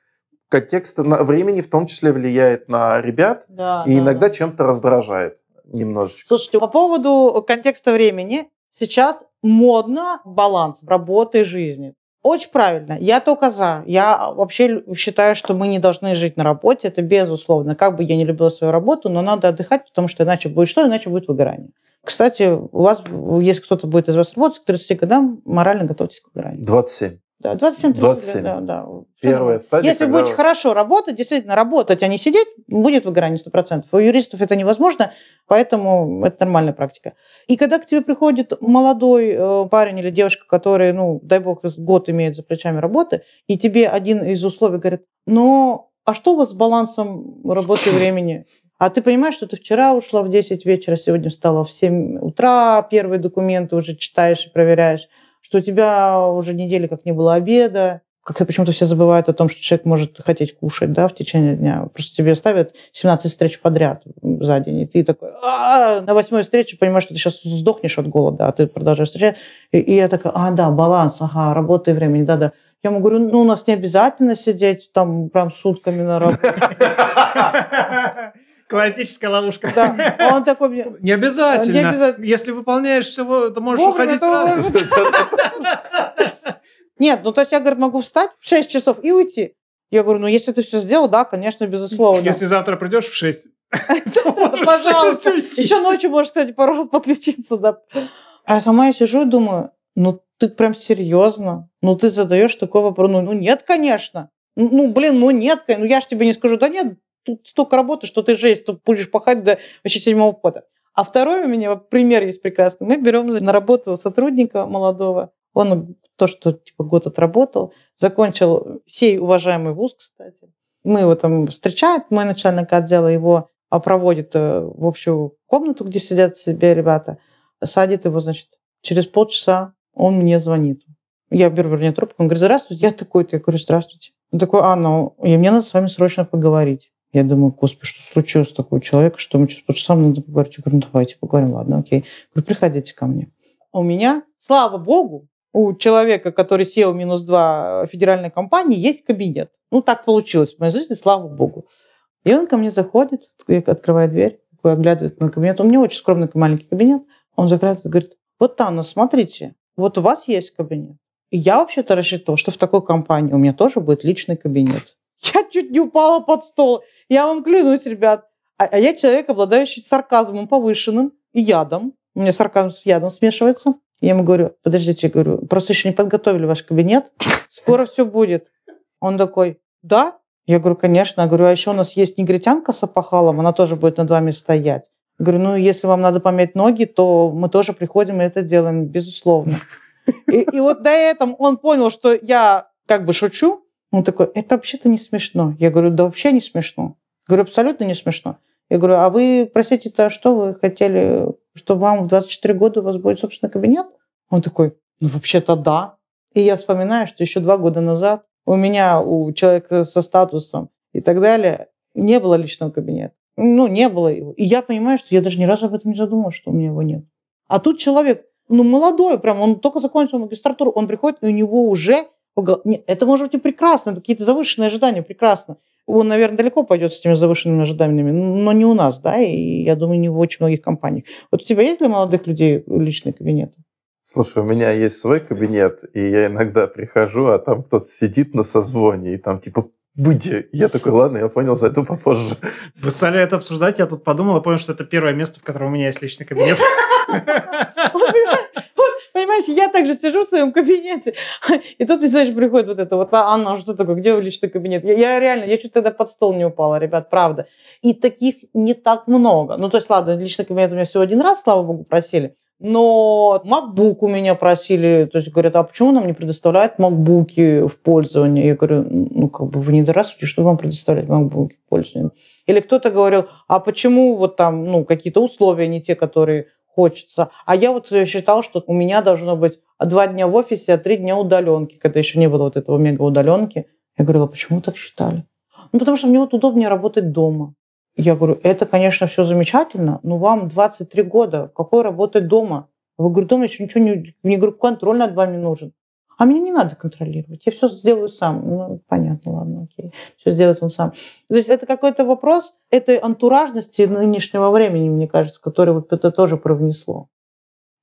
Контекст времени в том числе влияет на ребят да, и да, иногда да. чем-то раздражает немножечко. Слушайте, по поводу контекста времени, сейчас модно баланс работы и жизни. Очень правильно. Я только за. Я вообще считаю, что мы не должны жить на работе. Это безусловно. Как бы я не любила свою работу, но надо отдыхать, потому что иначе будет что? Иначе будет выгорание. Кстати, у вас, если кто-то будет из вас работать к 30 годам, морально готовьтесь к выгоранию. 27. Да, 27 27. Да, да. Первая стадия. Если когда... будете хорошо работать, действительно работать, а не сидеть, будет выгорание 100%. У юристов это невозможно, поэтому это нормальная практика. И когда к тебе приходит молодой э, парень или девушка, который, ну, дай бог, год имеет за плечами работы, и тебе один из условий говорит, ну, а что у вас с балансом работы и *laughs* времени? А ты понимаешь, что ты вчера ушла в 10 вечера, сегодня встала в 7 утра, первые документы уже читаешь и проверяешь что у тебя уже недели как не было обеда, как-то почему-то все забывают о том, что человек может хотеть кушать да, в течение дня. Просто тебе ставят 17 встреч подряд за день, и ты такой, а на восьмой встрече понимаешь, что ты сейчас сдохнешь от голода, а ты продолжаешь встречать. И, и я такая, а, да, баланс, ага, работа и времени, да-да. Я ему говорю, ну, у нас не обязательно сидеть там прям сутками на работе. *laughs* Классическая ловушка. Да. А он такой мне... Не обязательно. Не обязательно. Если выполняешь всего, то можешь Бог уходить. Нет, ну то есть я, говорю, могу встать в 6 часов и уйти. Я говорю, ну если ты все сделал, да, конечно, безусловно. Если завтра придешь в 6. *laughs* Пожалуйста. Еще ночью можешь, кстати, пару раз подключиться, да. А я сама я сижу и думаю, ну ты прям серьезно? Ну ты задаешь такой вопрос? Ну, ну нет, конечно. Ну, блин, ну нет, ну я же тебе не скажу, да нет, тут столько работы, что ты жесть, тут будешь пахать до вообще седьмого пота. А второй у меня пример есть прекрасный. Мы берем на работу сотрудника молодого. Он то, что типа год отработал, закончил сей уважаемый вуз, кстати. Мы его там встречаем, мой начальник отдела его проводит э, в общую комнату, где сидят себе ребята, садит его, значит, через полчаса он мне звонит. Я беру, вернее, трубку, он говорит, здравствуйте, я такой-то. Я говорю, здравствуйте. Он такой, а, ну, и мне надо с вами срочно поговорить. Я думаю, господи, что случилось с такой человек, что мы сейчас полчаса надо поговорить. Я говорю, ну давайте поговорим, ладно, окей. Я говорю, приходите ко мне. У меня, слава богу, у человека, который сел минус два федеральной компании, есть кабинет. Ну, так получилось в моей жизни, слава богу. И он ко мне заходит, открывает дверь, оглядывает мой кабинет. У меня очень скромный маленький кабинет. Он заглядывает и говорит, вот, Анна, смотрите, вот у вас есть кабинет. И я вообще-то рассчитывал, что в такой компании у меня тоже будет личный кабинет. Я чуть не упала под стол. Я вам клянусь, ребят. А, а я человек, обладающий сарказмом повышенным и ядом. У меня сарказм с ядом смешивается. Я ему говорю, подождите, я говорю, просто еще не подготовили ваш кабинет. Скоро все будет. Он такой, да? Я говорю, конечно. Я говорю, а еще у нас есть негритянка с опахалом, она тоже будет над вами стоять. Я говорю, ну, если вам надо помять ноги, то мы тоже приходим и это делаем, безусловно. И, и вот до этого он понял, что я как бы шучу, Он такой, это вообще-то не смешно. Я говорю, да вообще не смешно. Говорю, абсолютно не смешно. Я говорю, а вы, простите-то, что вы хотели, что вам в 24 года у вас будет собственный кабинет? Он такой, ну вообще-то да. И я вспоминаю, что еще два года назад у меня, у человека со статусом и так далее, не было личного кабинета. Ну, не было его. И я понимаю, что я даже ни разу об этом не задумывалась, что у меня его нет. А тут человек, ну, молодой прям, он только закончил магистратуру, он приходит, и у него уже... Нет, это может быть и прекрасно, какие-то завышенные ожидания, прекрасно. Он, наверное, далеко пойдет с этими завышенными ожиданиями, но не у нас, да, и я думаю, не в очень многих компаниях. Вот у тебя есть для молодых людей личный кабинет? Слушай, у меня есть свой кабинет, и я иногда прихожу, а там кто-то сидит на созвоне, и там типа Будь. Я такой, ладно, я понял, зайду попозже. Вы стали это обсуждать, я тут подумал и понял, что это первое место, в котором у меня есть личный кабинет. *laughs* Понимаешь, я также сижу в своем кабинете, *laughs* и тут, знаешь, приходит вот это вот, а, Анна, что такое, где личный кабинет? Я, я реально, я чуть тогда под стол не упала, ребят, правда. И таких не так много. Ну, то есть, ладно, личный кабинет у меня всего один раз, слава богу, просили. Но MacBook у меня просили, то есть говорят, а почему нам не предоставляют MacBook в пользование? Я говорю, ну, как бы вы не недораслики, что вам предоставлять MacBook в пользование? Или кто-то говорил, а почему вот там, ну, какие-то условия не те, которые хочется. А я вот считал, что у меня должно быть два дня в офисе, а три дня удаленки, когда еще не было вот этого мега удаленки. Я говорила, почему так считали? Ну, потому что мне вот удобнее работать дома. Я говорю, это, конечно, все замечательно, но вам 23 года, какой работать дома? Вы, говорю, дома еще ничего не... Мне, говорю, контроль над вами нужен. А мне не надо контролировать, я все сделаю сам. Ну, понятно, ладно, окей. Все сделает он сам. То есть это какой-то вопрос этой антуражности нынешнего времени, мне кажется, который вот это тоже привнесло.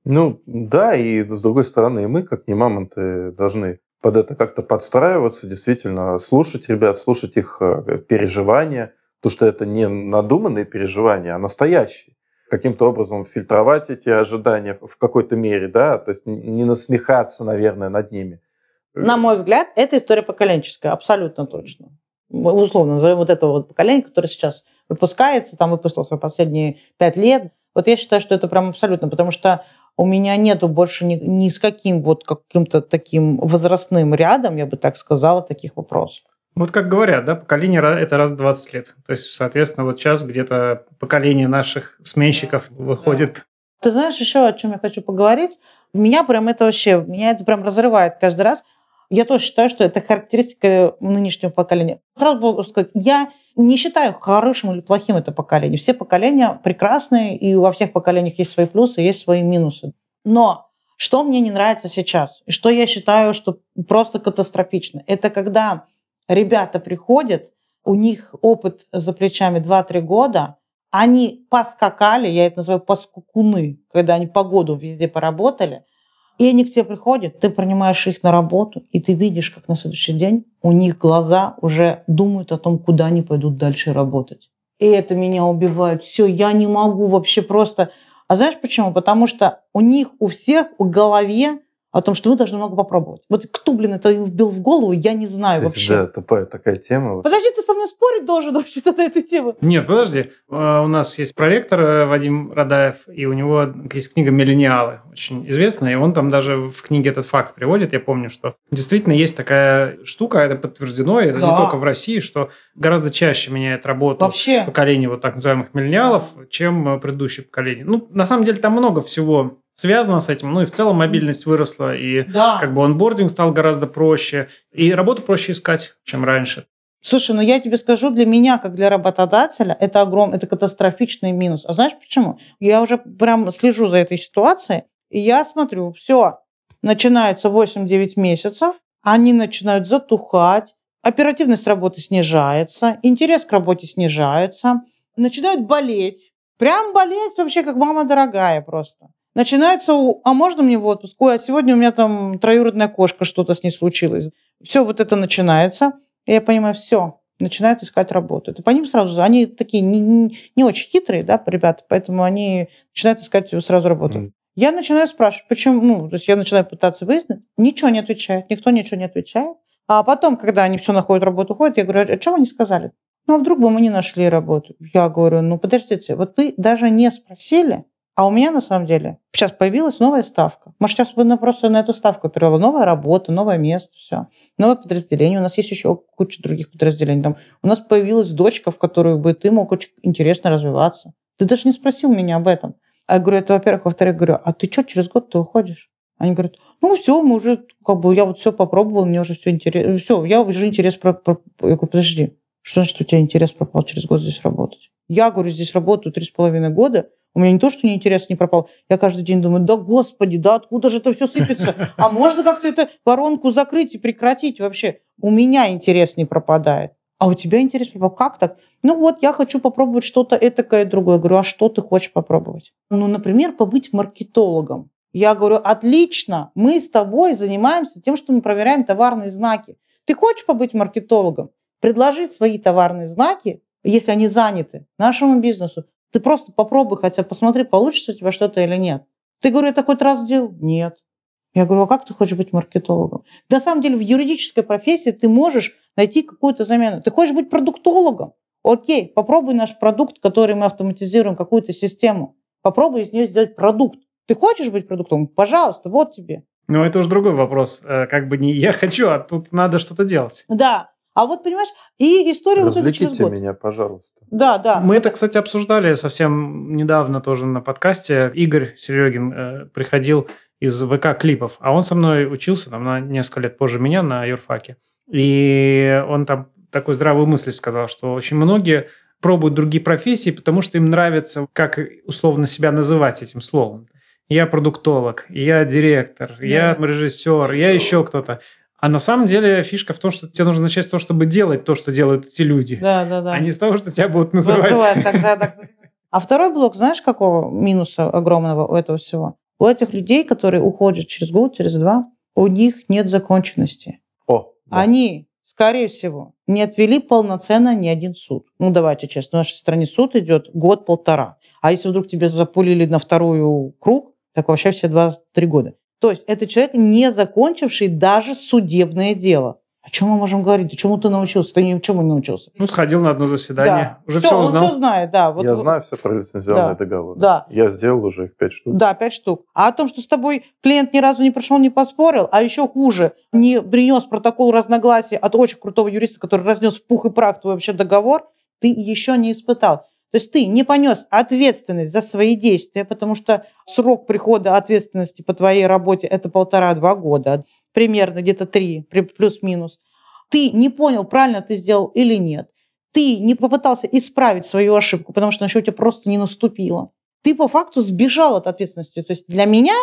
Ну, да, и с другой стороны, и мы, как не мамонты, должны под это как-то подстраиваться, действительно слушать ребят, слушать их э, переживания, Потому что это не надуманные переживания, а настоящие. Каким-то образом фильтровать эти ожидания в какой-то мере, да, то есть не насмехаться, наверное, над ними. На мой взгляд, это история поколенческая, абсолютно точно. Условно назовем вот этого вот поколения, которое сейчас выпускается, там выпустился последние пять лет. Вот я считаю, что это прям абсолютно, потому что у меня нету больше ни, ни с каким вот каким-то таким возрастным рядом, я бы так сказала, таких вопросов. Вот как говорят, да, поколение – это раз в 20 лет. То есть, соответственно, вот сейчас где-то поколение наших сменщиков выходит. Ты знаешь еще, о чем я хочу поговорить? Меня прям это вообще, меня это прям разрывает каждый раз. Я тоже считаю, что это характеристика нынешнего поколения. Сразу могу сказать, я не считаю хорошим или плохим это поколение. Все поколения прекрасные, и во всех поколениях есть свои плюсы, есть свои минусы. Но что мне не нравится сейчас, и что я считаю, что просто катастрофично, это когда ребята приходят, у них опыт за плечами 2-3 года, они поскакали, я это называю поскукуны, когда они по году везде поработали, и они к тебе приходят, ты принимаешь их на работу, и ты видишь, как на следующий день у них глаза уже думают о том, куда они пойдут дальше работать. И это меня убивает. Все, я не могу вообще просто... А знаешь почему? Потому что у них у всех в голове о том, что мы должны много попробовать. Вот кто, блин, это вбил в голову, я не знаю Кстати, вообще. Да, тупая такая тема. Подожди, ты со мной спорить должен вообще-то *laughs* на эту тему. Нет, подожди. А, у нас есть проректор э, Вадим Радаев, и у него есть книга «Миллениалы», очень известная, и он там даже в книге этот факт приводит. Я помню, что действительно есть такая штука, это подтверждено, и это да. не только в России, что гораздо чаще меняет работу вообще. поколение вот так называемых миллениалов, чем предыдущее поколение. Ну, на самом деле, там много всего связано с этим. Ну и в целом мобильность выросла, и да. как бы онбординг стал гораздо проще, и работу проще искать, чем раньше. Слушай, ну я тебе скажу, для меня, как для работодателя, это огромный, это катастрофичный минус. А знаешь почему? Я уже прям слежу за этой ситуацией, и я смотрю, все, начинается 8-9 месяцев, они начинают затухать, оперативность работы снижается, интерес к работе снижается, начинают болеть. Прям болеть вообще как мама дорогая просто. Начинается, а можно мне в отпуск? Ой, а сегодня у меня там троюродная кошка, что-то с ней случилось. Все вот это начинается. И я понимаю, все, начинают искать работу. Это по ним сразу, они такие не, не, не очень хитрые, да, ребята, поэтому они начинают искать сразу работу. Mm. Я начинаю спрашивать, почему, ну, то есть я начинаю пытаться выяснить, ничего не отвечает, никто ничего не отвечает. А потом, когда они все находят работу, ходят, я говорю, о чем они сказали? Ну, а вдруг бы мы не нашли работу? Я говорю, ну, подождите, вот вы даже не спросили, А у меня на самом деле сейчас появилась новая ставка. Может, сейчас бы просто на эту ставку перевела новая работа, новое место, все. Новое подразделение. У нас есть еще куча других подразделений. Там у нас появилась дочка, в которую бы ты мог очень интересно развиваться. Ты даже не спросил меня об этом. А я говорю, это во-первых. Во-вторых, говорю, а ты что, через год ты уходишь? Они говорят, ну все, мы уже, как бы, я вот все попробовал, мне уже все интересно. Все, я уже интерес про... про... Я говорю, подожди, что значит у тебя интерес пропал через год здесь работать? Я, говорю, здесь работаю три с половиной года, у меня не то, что интерес не пропал, я каждый день думаю, да господи, да откуда же это все сыпется? А *laughs* можно как-то эту воронку закрыть и прекратить вообще? У меня интерес не пропадает. А у тебя интерес пропал. Как так? Ну вот, я хочу попробовать что-то этакое другое. Я говорю, а что ты хочешь попробовать? Ну, например, побыть маркетологом. Я говорю, отлично, мы с тобой занимаемся тем, что мы проверяем товарные знаки. Ты хочешь побыть маркетологом? Предложить свои товарные знаки, если они заняты, нашему бизнесу. Ты просто попробуй хотя посмотри, получится у тебя что-то или нет. Ты, говорю, это хоть раз сделал? Нет. Я говорю, а как ты хочешь быть маркетологом? На самом деле в юридической профессии ты можешь найти какую-то замену. Ты хочешь быть продуктологом? Окей, попробуй наш продукт, который мы автоматизируем, какую-то систему. Попробуй из нее сделать продукт. Ты хочешь быть продуктом? Пожалуйста, вот тебе. Ну, это уже другой вопрос. Э, как бы не я *laughs* хочу, а тут надо что-то делать. Да. А вот, понимаешь, и история Развлеките вот через меня, пожалуйста. Да, да. Мы это, кстати, обсуждали совсем недавно тоже на подкасте. Игорь Серегин э, приходил из ВК-клипов, а он со мной учился там на несколько лет позже меня на юрфаке. И он там такой здравую мысль сказал, что очень многие пробуют другие профессии, потому что им нравится, как условно себя называть этим словом я продуктолог, я директор, да. я режиссер, я еще кто-то. А на самом деле фишка в том, что тебе нужно начать с того, чтобы делать то, что делают эти люди. Да, да, да. А не с того, что тебя будут называть. Называть, тогда, так. А второй блок, знаешь, какого минуса огромного у этого всего? У этих людей, которые уходят через год, через два, у них нет законченности. О, да. Они, скорее всего, не отвели полноценно ни один суд. Ну, давайте честно, в нашей стране суд идет год-полтора. А если вдруг тебе запулили на вторую круг, так вообще все 23 года. То есть это человек, не закончивший даже судебное дело. О чем мы можем говорить? Чему ты научился? Ты ни чему не научился. Ну, сходил на одно заседание, да. уже все, все узнал. Он все знает, да. Вот, Я знаю все про лицензионные да. договоры. Да. Я сделал уже их пять штук. Да, пять штук. А о том, что с тобой клиент ни разу не пришел, не поспорил, а еще хуже, не принес протокол разногласий от очень крутого юриста, который разнес в пух и прах твой вообще договор, ты еще не испытал. То есть ты не понес ответственность за свои действия, потому что срок прихода ответственности по твоей работе – это полтора-два года, примерно где-то три, плюс-минус. Ты не понял, правильно ты сделал или нет. Ты не попытался исправить свою ошибку, потому что еще у тебя просто не наступила. Ты по факту сбежал от ответственности. То есть для меня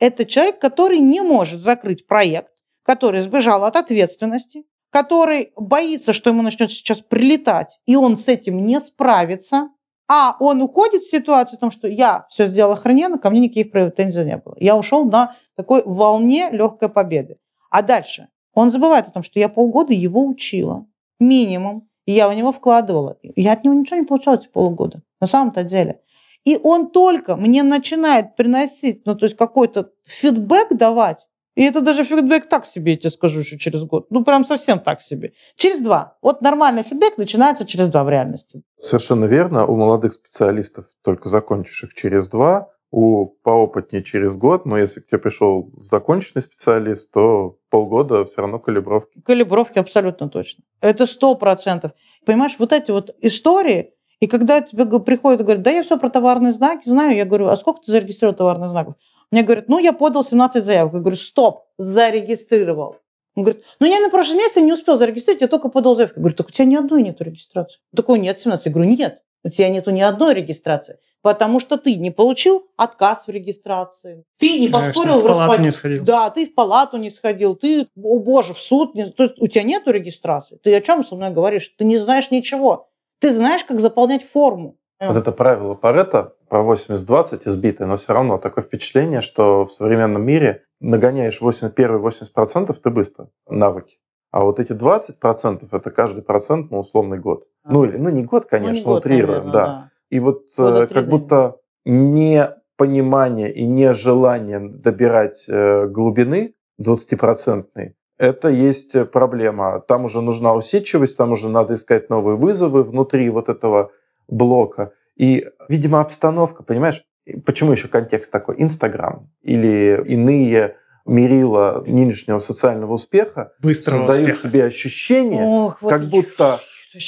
это человек, который не может закрыть проект, который сбежал от ответственности, который боится, что ему начнет сейчас прилетать, и он с этим не справится, а он уходит в ситуацию в том, что я все сделал охрененно, ко мне никаких претензий не было. Я ушел на такой волне легкой победы. А дальше он забывает о том, что я полгода его учила, минимум, и я в него вкладывала. Я от него ничего не получала эти полгода, на самом-то деле. И он только мне начинает приносить, ну, то есть какой-то фидбэк давать, и это даже фидбэк так себе, я тебе скажу, еще через год. Ну, прям совсем так себе. Через два. Вот нормальный фидбэк начинается через два в реальности. Совершенно верно. У молодых специалистов, только закончивших через два, у поопытнее через год, но если к тебе пришел законченный специалист, то полгода все равно калибровки. Калибровки абсолютно точно. Это сто процентов. Понимаешь, вот эти вот истории, и когда тебе приходят и говорят, да я все про товарные знаки знаю, я говорю, а сколько ты зарегистрировал товарных знаков? Мне говорят, ну, я подал 17 заявок. Я говорю, стоп, зарегистрировал. Он говорит, ну, я на прошлом месяце не успел зарегистрировать, я только подал заявку. Я говорю, так у тебя ни одной нет регистрации. Такой, нет, 17. Я говорю, нет, у тебя нету ни одной регистрации, потому что ты не получил отказ в регистрации, ты не поспорил Конечно, в, в палату не сходил. Да, ты в палату не сходил, ты, о боже, в суд не... То есть у тебя нету регистрации. Ты о чем со мной говоришь? Ты не знаешь ничего. Ты знаешь, как заполнять форму. Вот это правило Паретта про 80-20 избитое, но все равно такое впечатление, что в современном мире нагоняешь 80, первые 80% ты быстро, навыки. А вот эти 20% это каждый процент на условный год. А. Ну, или, ну не год, конечно, ну, не год, утрируем, да. да. И вот Года как будто непонимание и нежелание добирать э, глубины 20-процентной, это есть проблема. Там уже нужна усидчивость, там уже надо искать новые вызовы внутри вот этого блока. И, видимо, обстановка, понимаешь, почему еще контекст такой? Инстаграм или иные мерила нынешнего социального успеха Быстрого создают успеха. тебе ощущение, Ох, вот как я- будто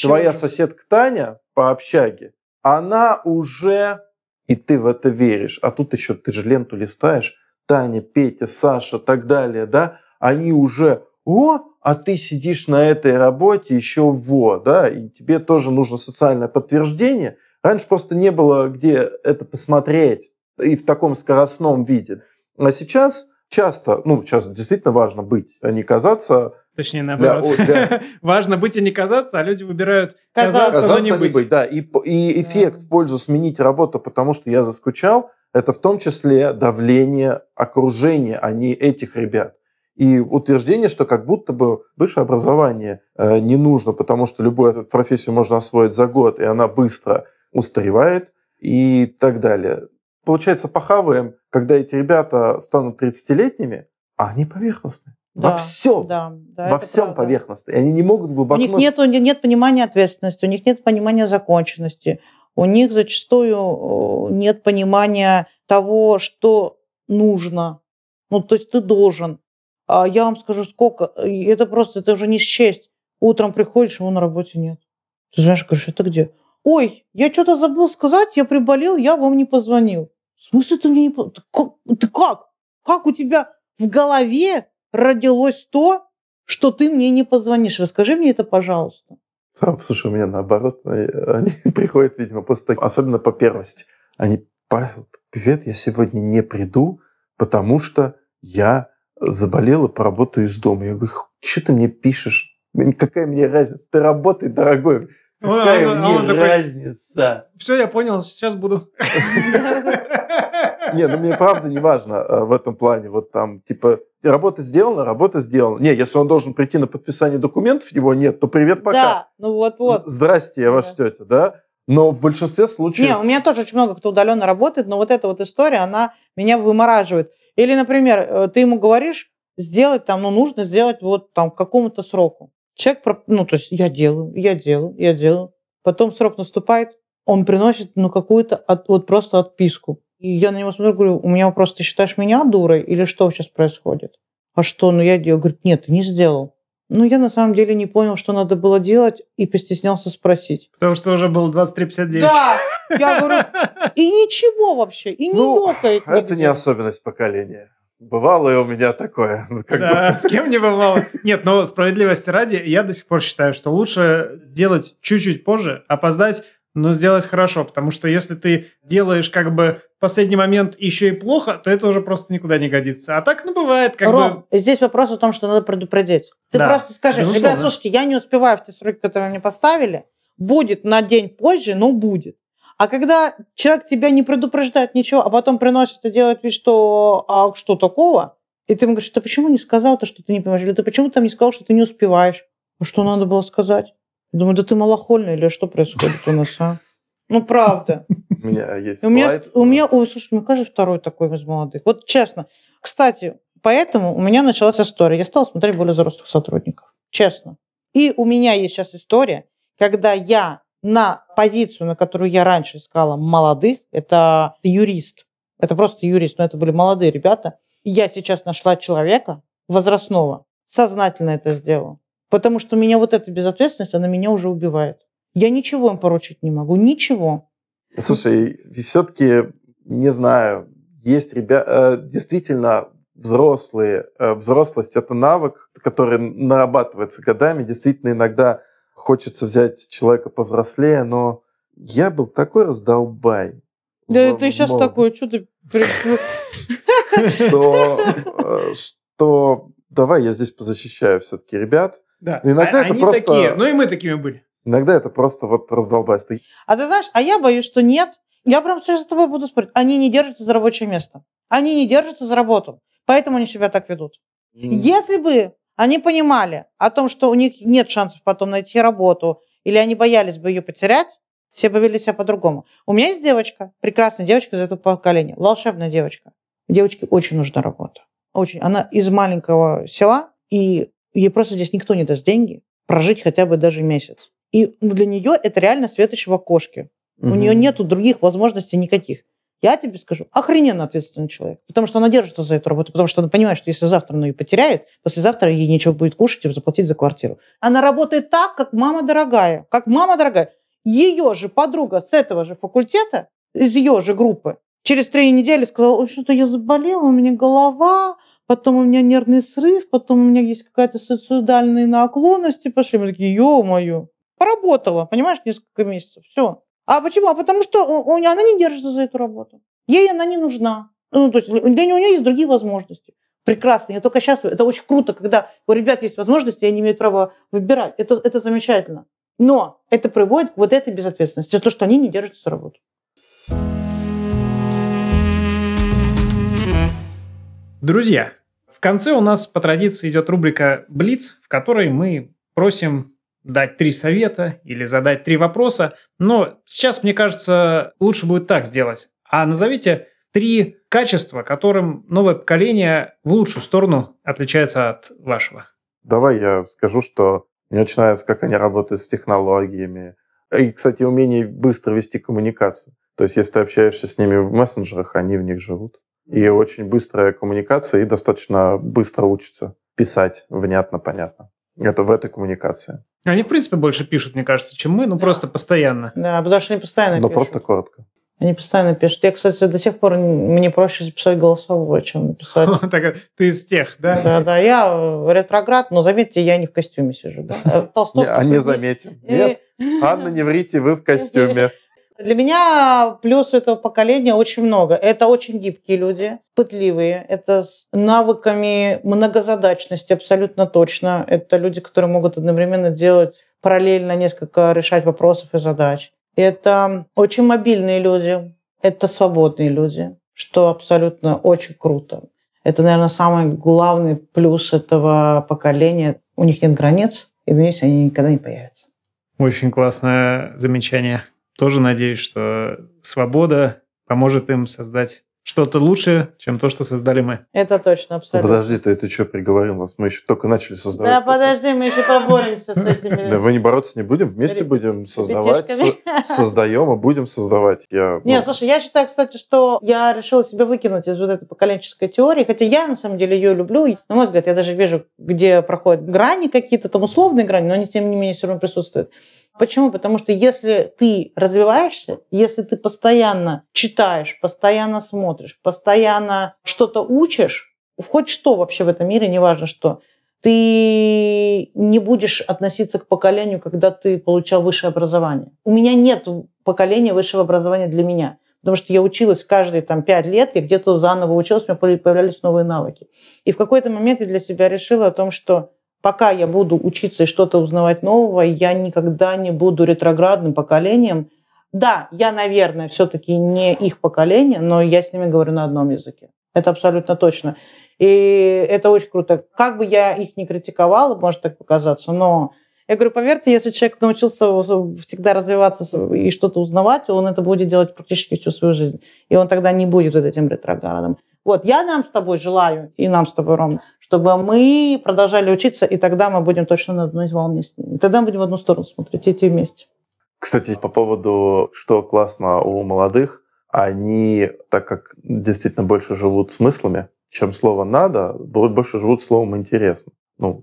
твоя соседка Таня по общаге, она уже, и ты в это веришь, а тут еще ты же ленту листаешь, Таня, Петя, Саша, так далее, да, они уже, о, а ты сидишь на этой работе еще во, да, и тебе тоже нужно социальное подтверждение. Раньше просто не было где это посмотреть и в таком скоростном виде. А сейчас часто, ну, сейчас действительно важно быть, а не казаться Точнее, для, наоборот. о, для- *laughs* Важно быть и не казаться, а люди выбирают Казаться. казаться, но не а не быть. быть. Да, и, и эффект в пользу сменить работу, потому что я заскучал, это в том числе давление окружения, а не этих ребят. И утверждение, что как будто бы высшее образование э, не нужно, потому что любую эту профессию можно освоить за год, и она быстро устаревает и так далее. Получается, похаваем, когда эти ребята станут 30-летними, а они поверхностные. Да, Во всем. Да, да, во всем правда. И они не могут У глубоко... них нет, нет понимания ответственности, у них нет понимания законченности, у них зачастую э, нет понимания того, что нужно. Ну, то есть ты должен. А я вам скажу, сколько. Это просто, это уже не счесть. Утром приходишь, его на работе нет. Ты знаешь, говоришь, это где? Ой, я что-то забыл сказать, я приболел, я вам не позвонил. В смысле ты мне не... по- Ты как? Как? У тебя в голове родилось то, что ты мне не позвонишь? Расскажи мне это, пожалуйста. А, Слушай, у меня наоборот, э, они *laughs* приходят, видимо, того, особенно по первости. Они, Павел, привет, я сегодня не приду, потому что я заболел и поработаю из дома. Я говорю, что ты мне пишешь? Какая мне разница? Ты работай, дорогой. Он- Какая он- мне он такой, разница? Все, я понял, сейчас буду. *laughs* Не, ну мне правда не важно э, в этом плане. Вот там, типа, работа сделана, работа сделана. Не, если он должен прийти на подписание документов, его нет, то привет, пока. Да, ну вот-вот. Здрасте, я ваша тетя, да? Но в большинстве случаев... Не, у меня тоже очень много кто удаленно работает, но вот эта вот история, она меня вымораживает. Или, например, э, ты ему говоришь сделать там, ну, нужно сделать вот там к какому-то сроку. Человек, ну, то есть я делаю, я делаю, я делаю. Потом срок наступает, он приносит, ну, какую-то от- вот просто отписку. И я на него смотрю, говорю, у меня вопрос, ты считаешь меня дурой или что сейчас происходит? А что, ну, я делаю. Говорит, нет, ты не сделал. Ну, я на самом деле не понял, что надо было делать, и постеснялся спросить. Потому что уже было 23.59. Да, я говорю, и ничего вообще, и не Ну, ёкает. Это не особенность поколения. Бывало и у меня такое. Ну, как Да, бы- с кем не бывало. Нет, но справедливости ради, я до сих пор считаю, что лучше сделать чуть-чуть позже, опоздать, но сделать хорошо. Потому что если ты делаешь как бы в последний момент еще и плохо, то это уже просто никуда не годится. А так, ну, бывает, как бы... Ром, здесь вопрос о том, что надо предупредить. Ты Да, просто скажи, безусловно. ребят, слушайте, я не успеваю в те сроки, которые мне поставили, будет на день позже, но будет. А когда человек тебя не предупреждает ничего, а потом приносит и делает вид, что а что такого, и ты ему говоришь, ты почему не сказал то, что ты не понимаешь? Или ты почему там не сказал, что ты не успеваешь? А что надо было сказать? Думаю, да ты малохольный, или что происходит у нас, а? Ну, правда. У меня есть У меня, слайд. у меня, ой, слушай, мне кажется, второй такой из молодых. Вот честно. Кстати, поэтому у меня началась история. Я стала смотреть более взрослых сотрудников. Честно. И у меня есть сейчас история, когда я на позицию, на которую я раньше искала молодых, это юрист. Это просто юрист, но это были молодые ребята. Я сейчас нашла человека возрастного. Сознательно это сделала. Потому что меня вот эта безответственность, она меня уже убивает. Я ничего им поручить не могу. Ничего. Слушай, все-таки, не знаю, есть ребята, действительно взрослые. э, Взрослость – это навык, который нарабатывается годами. Действительно, иногда хочется взять человека повзрослее, но я был такой раздолбай. Да в- ты в сейчас такой, что ты... при- Что, э, что давай я здесь позащищаю все-таки ребят. Да. Иногда А- это они просто- такие, ну и мы такими были. Иногда это просто вот раздолбайство. А ты знаешь, а я боюсь, что нет. Я прям сейчас с тобой буду спорить. Они не держатся за рабочее место. Они не держатся за работу. Поэтому они себя так ведут. Если бы они понимали о том, что у них нет шансов потом найти работу, или они боялись бы ее потерять, все бы вели себя по-другому. У меня есть девочка, прекрасная девочка из этого поколения, волшебная девочка. Девочке очень нужна работа. Очень. Она из маленького села, и ей просто здесь никто не даст деньги прожить хотя бы даже месяц. И для нее это реально светоч в окошке. У Мгм. нее нету других возможностей никаких. я тебе скажу, охрененно ответственный человек. Потому что она держится за эту работу, потому что она понимает, что если завтра она ее потеряет, послезавтра ей нечего будет кушать и заплатить за квартиру. Она работает так, как мама дорогая. Как мама дорогая. Ее же подруга с этого же факультета, из ее же группы, через три недели сказала, что-то я заболела, у меня голова, потом у меня нервный срыв, потом у меня есть какая-то суицидальные наклонности пошли. Мы такие, ё-моё. Поработала, понимаешь, несколько месяцев. Все. А почему? А потому что у, она не держится за эту работу. Ей она не нужна. Ну, то есть для нее, у нее есть другие возможности. Прекрасно. Я только сейчас... Это очень круто, когда у ребят есть возможности, и они имеют право выбирать. Это, это замечательно. Но это приводит к вот этой безответственности. То, что они не держатся за работу. Друзья, в конце у нас по традиции идет рубрика «Блиц», в которой мы просим дать три совета или задать три вопроса. Но сейчас, мне кажется, лучше будет так сделать. А назовите три качества, которым новое поколение в лучшую сторону отличается от вашего. Давай я скажу, что мне нравится, как они работают с технологиями. И, кстати, умение быстро вести коммуникацию. То есть, если ты общаешься с ними в мессенджерах, они в них живут. И очень быстрая коммуникация, и достаточно быстро учатся писать внятно, понятно. Это в этой коммуникации. Они, в принципе, больше пишут, мне кажется, чем мы, но да. просто постоянно. Да, потому что они постоянно Но пишут. просто коротко. Они постоянно пишут. Я, кстати, до сих пор мне проще записать голосовое, чем написать. *laughs* Ты из тех, да? Да, да. Я ретроград, но заметьте, я не в костюме сижу. Да? *laughs* А не заметим. Нет, Анна, не врите, вы в костюме. *laughs* Для меня плюс этого поколения очень много. Это очень гибкие люди, пытливые. Это с навыками многозадачности абсолютно точно. Это люди, которые могут одновременно делать параллельно несколько решать вопросов и задач. Это очень мобильные люди. Это свободные люди, что абсолютно очень круто. Это, наверное, самый главный плюс этого поколения. У них нет границ, и надеюсь, они никогда не появятся. Очень классное замечание. Тоже надеюсь, что свобода поможет им создать что-то лучше, чем то, что создали мы. Это точно, абсолютно. Подожди, ты это что приговорил нас? Мы еще только начали создавать. Да, подожди, мы еще поборемся с этими. Да, вы не бороться не будем, вместе будем создавать. *laughs* Создаем и будем создавать. Я, не, слушай, я считаю, кстати, что я решила себя выкинуть из вот этой поколенческой теории, хотя я, на самом деле, ее люблю. На мой взгляд, я даже вижу, где проходят грани какие-то, там условные грани, но они, тем не менее, все равно присутствуют. Почему? Потому что если ты развиваешься, если ты постоянно читаешь, постоянно смотришь, постоянно что-то учишь, хоть что вообще в этом мире, неважно что, ты не будешь относиться к поколению, когда ты получал высшее образование. У меня нет поколения высшего образования для меня. Потому что я училась каждые там, пять лет, я где-то заново училась, у меня появлялись новые навыки. И в какой-то момент я для себя решила о том, что пока я буду учиться и что-то узнавать нового, я никогда не буду ретроградным поколением. Да, я, наверное, все-таки не их поколение, но я с ними говорю на одном языке. Это абсолютно точно. И это очень круто. Как бы я их не критиковала, может так показаться, но я говорю, поверьте, если человек научился всегда развиваться и что-то узнавать, он это будет делать практически всю свою жизнь. И он тогда не будет вот этим ретроградом. Вот, я нам с тобой желаю, и нам с тобой, Ром, чтобы мы продолжали учиться, и тогда мы будем точно на одной волне с ними. Тогда мы будем в одну сторону смотреть, идти вместе. Кстати, по поводу, что классно у молодых, они, так как действительно больше живут смыслами, чем слово «надо», больше живут словом «интересно». Ну,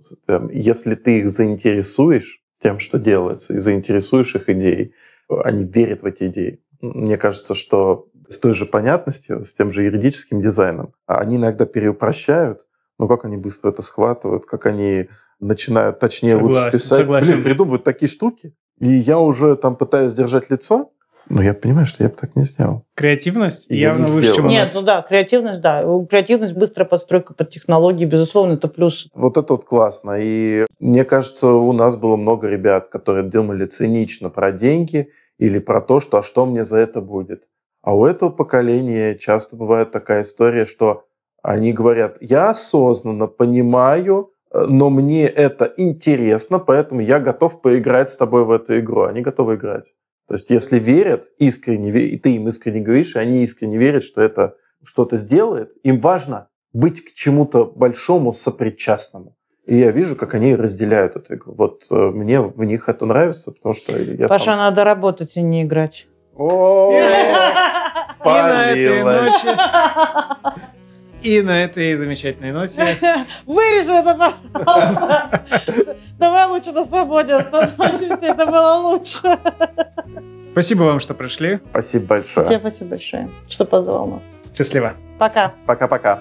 если ты их заинтересуешь тем, что делается, и заинтересуешь их идеей, они верят в эти идеи. Мне кажется, что с той же понятностью, с тем же юридическим дизайном. Они иногда переупрощают, но как они быстро это схватывают, как они начинают точнее согласен, лучше писать. Согласен. Блин, придумывают такие штуки, и я уже там пытаюсь держать лицо, но я понимаю, что я бы так не сделал. Креативность я явно выше, чем у Нет, ну да, креативность, да. Креативность, быстрая подстройка под технологии, безусловно, это плюс. Вот это вот классно. И мне кажется, у нас было много ребят, которые думали цинично про деньги или про то, что а что мне за это будет. А у этого поколения часто бывает такая история, что они говорят, я осознанно понимаю, э, но мне это интересно, поэтому я готов поиграть с тобой в эту игру. Они готовы играть. То есть если верят искренне, и ты им искренне говоришь, и они искренне верят, что это что-то сделает, им важно быть к чему-то большому сопричастному. И я вижу, как они разделяют эту игру. Вот э, мне в них это нравится, потому что я Паша, сам... надо работать и не играть. *laughs* Спалилась. И на этой замечательной ноте *laughs* Вырежи это, пожалуйста. Давай лучше на свободе остановимся. Это было лучше. спасибо вам, что пришли. Спасибо большое. Тебе спасибо большое, что позвал нас. Счастливо. Пока. Пока-пока.